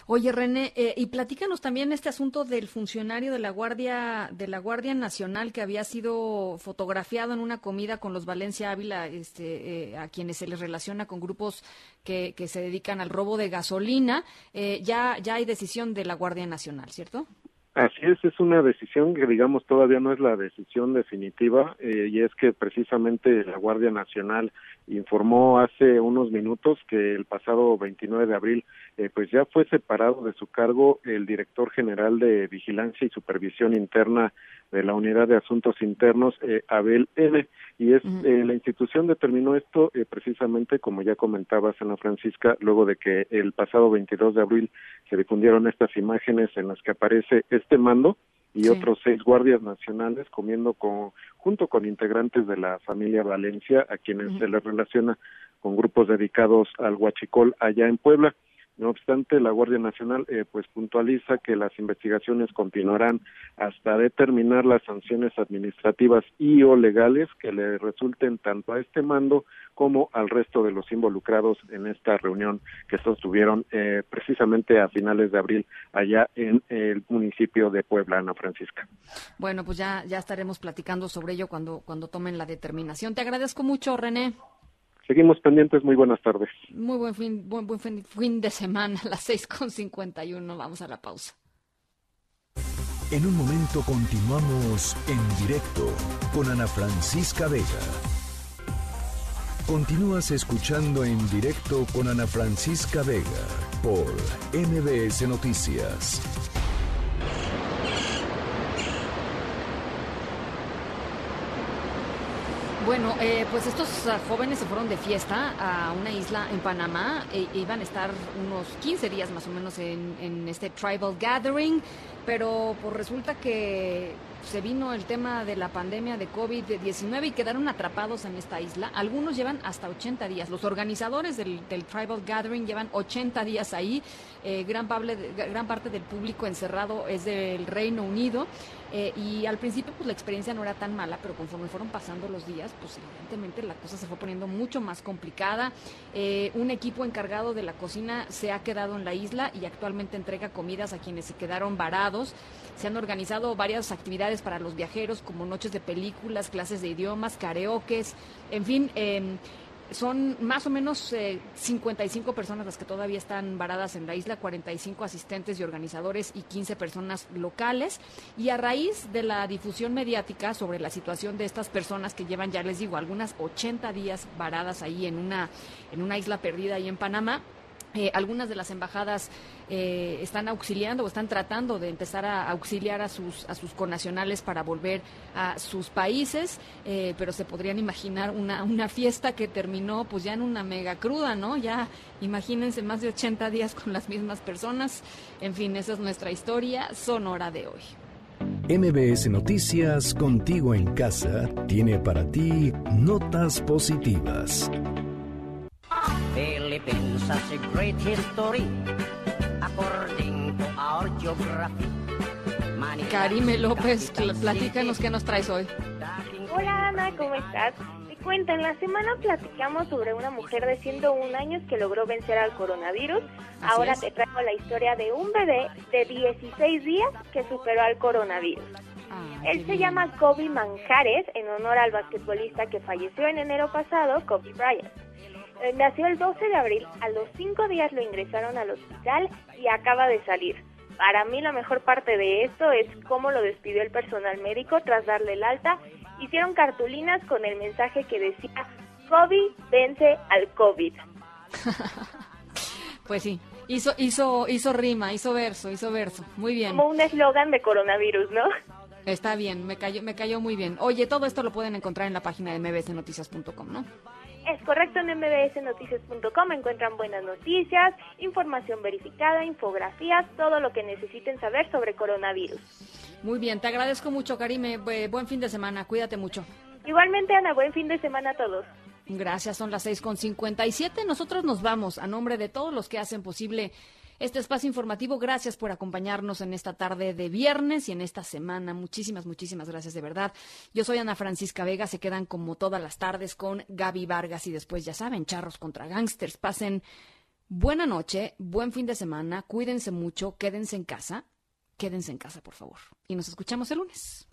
Oye, René, eh, y platícanos también este asunto del funcionario de la Guardia de la Guardia Nacional que había sido fotografiado en una comida con los Valencia Ávila, este, eh, a quienes se les relaciona con grupos que, que se dedican al robo de gasolina, eh, ya, ya hay decisión de la Guardia Nacional, ¿cierto? Así es, es una decisión que digamos todavía no es la decisión definitiva eh, y es que precisamente la Guardia Nacional informó hace unos minutos que el pasado 29 de abril eh, pues ya fue separado de su cargo el director general de Vigilancia y Supervisión Interna de la Unidad de Asuntos Internos, eh, Abel N. Y es eh, la institución determinó esto eh, precisamente, como ya comentaba Ana Francisca, luego de que el pasado 22 de abril se difundieron estas imágenes en las que aparece este mando y otros seis guardias nacionales comiendo con, junto con integrantes de la familia Valencia, a quienes se les relaciona con grupos dedicados al huachicol allá en Puebla. No obstante, la Guardia Nacional eh, pues puntualiza que las investigaciones continuarán hasta determinar las sanciones administrativas y o legales que le resulten tanto a este mando como al resto de los involucrados en esta reunión que sostuvieron eh, precisamente a finales de abril allá en el municipio de Puebla, Ana Francisca. Bueno, pues ya ya estaremos platicando sobre ello cuando cuando tomen la determinación. Te agradezco mucho, René. Seguimos pendientes, muy buenas tardes. Muy buen fin, buen, buen fin, de semana, a las seis con cincuenta y uno. Vamos a la pausa. En un momento continuamos en directo con Ana Francisca Vega. Continúas escuchando en directo con Ana Francisca Vega por NBS Noticias. Bueno, eh, pues estos jóvenes se fueron de fiesta a una isla en Panamá e iban a estar unos 15 días más o menos en, en este tribal gathering, pero pues resulta que se vino el tema de la pandemia de COVID-19 y quedaron atrapados en esta isla. Algunos llevan hasta 80 días. Los organizadores del, Tribal Gathering llevan 80 días ahí. Eh, gran, gran parte del público encerrado es del Reino Unido. Eh, y al principio pues la experiencia no era tan mala, pero conforme fueron pasando los días, pues evidentemente la cosa se fue poniendo mucho más complicada. Eh, un equipo encargado de la cocina se ha quedado en la isla y actualmente entrega comidas a quienes se quedaron varados. Se han organizado varias actividades para los viajeros, como noches de películas, clases de idiomas, karaokes, en fin. Em, son más o menos 55 eh, personas las que todavía están varadas en la isla, 45 asistentes y organizadores y 15 personas locales. Y a raíz de la difusión mediática sobre la situación de estas personas que llevan, ya les digo, algunas 80 días varadas ahí en una, en una isla perdida ahí en Panamá, eh, algunas de las embajadas eh, están auxiliando o están tratando de empezar a auxiliar a sus, a sus connacionales para volver a sus países, eh, pero se podrían imaginar una, una fiesta que terminó pues ya en una mega cruda, ¿no? Ya imagínense más de 80 días con las mismas personas. En fin, esa es nuestra historia sonora de hoy. MBS Noticias Contigo en Casa tiene para ti notas positivas. Philippines has a great history according to our geography. Karime López, platícanos qué nos traes hoy. Hola Ana, ¿cómo estás? Te cuento, en la semana platicamos sobre una mujer de 101 años que logró vencer al coronavirus. Ahora te traigo la historia de un bebé de 16 días que superó al coronavirus. Ah, Él se llama Kobe Manjares en honor al basquetbolista que falleció en enero pasado, Kobe Bryant. Eh, nació el 12 de abril, a los cinco días lo ingresaron al hospital y acaba de salir. Para mí la mejor parte de esto es cómo lo despidió el personal médico tras darle el alta. Hicieron cartulinas con el mensaje que decía, COVID vence al COVID. pues sí, hizo, hizo, hizo rima, hizo verso, hizo verso. Muy bien. Como un eslogan de coronavirus, ¿no? Está bien, me cayó, me cayó muy bien. Oye, todo esto lo pueden encontrar en la página de mbsnoticias.com, ¿no? Es correcto, en mbsnoticias.com encuentran buenas noticias, información verificada, infografías, todo lo que necesiten saber sobre coronavirus. Muy bien, te agradezco mucho, Karime. Buen fin de semana, cuídate mucho. Igualmente, Ana, buen fin de semana a todos. Gracias, son las 6.57. Nosotros nos vamos a nombre de todos los que hacen posible este espacio informativo. Gracias por acompañarnos en esta tarde de viernes y en esta semana. Muchísimas, muchísimas gracias de verdad. Yo soy Ana Francisca Vega. Se quedan como todas las tardes con Gaby Vargas y después, ya saben, charros contra gangsters. Pasen buena noche, buen fin de semana. Cuídense mucho, quédense en casa. Quédense en casa, por favor. Y nos escuchamos el lunes.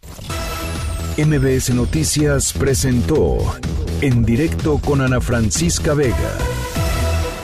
MBS Noticias presentó en directo con Ana Francisca Vega.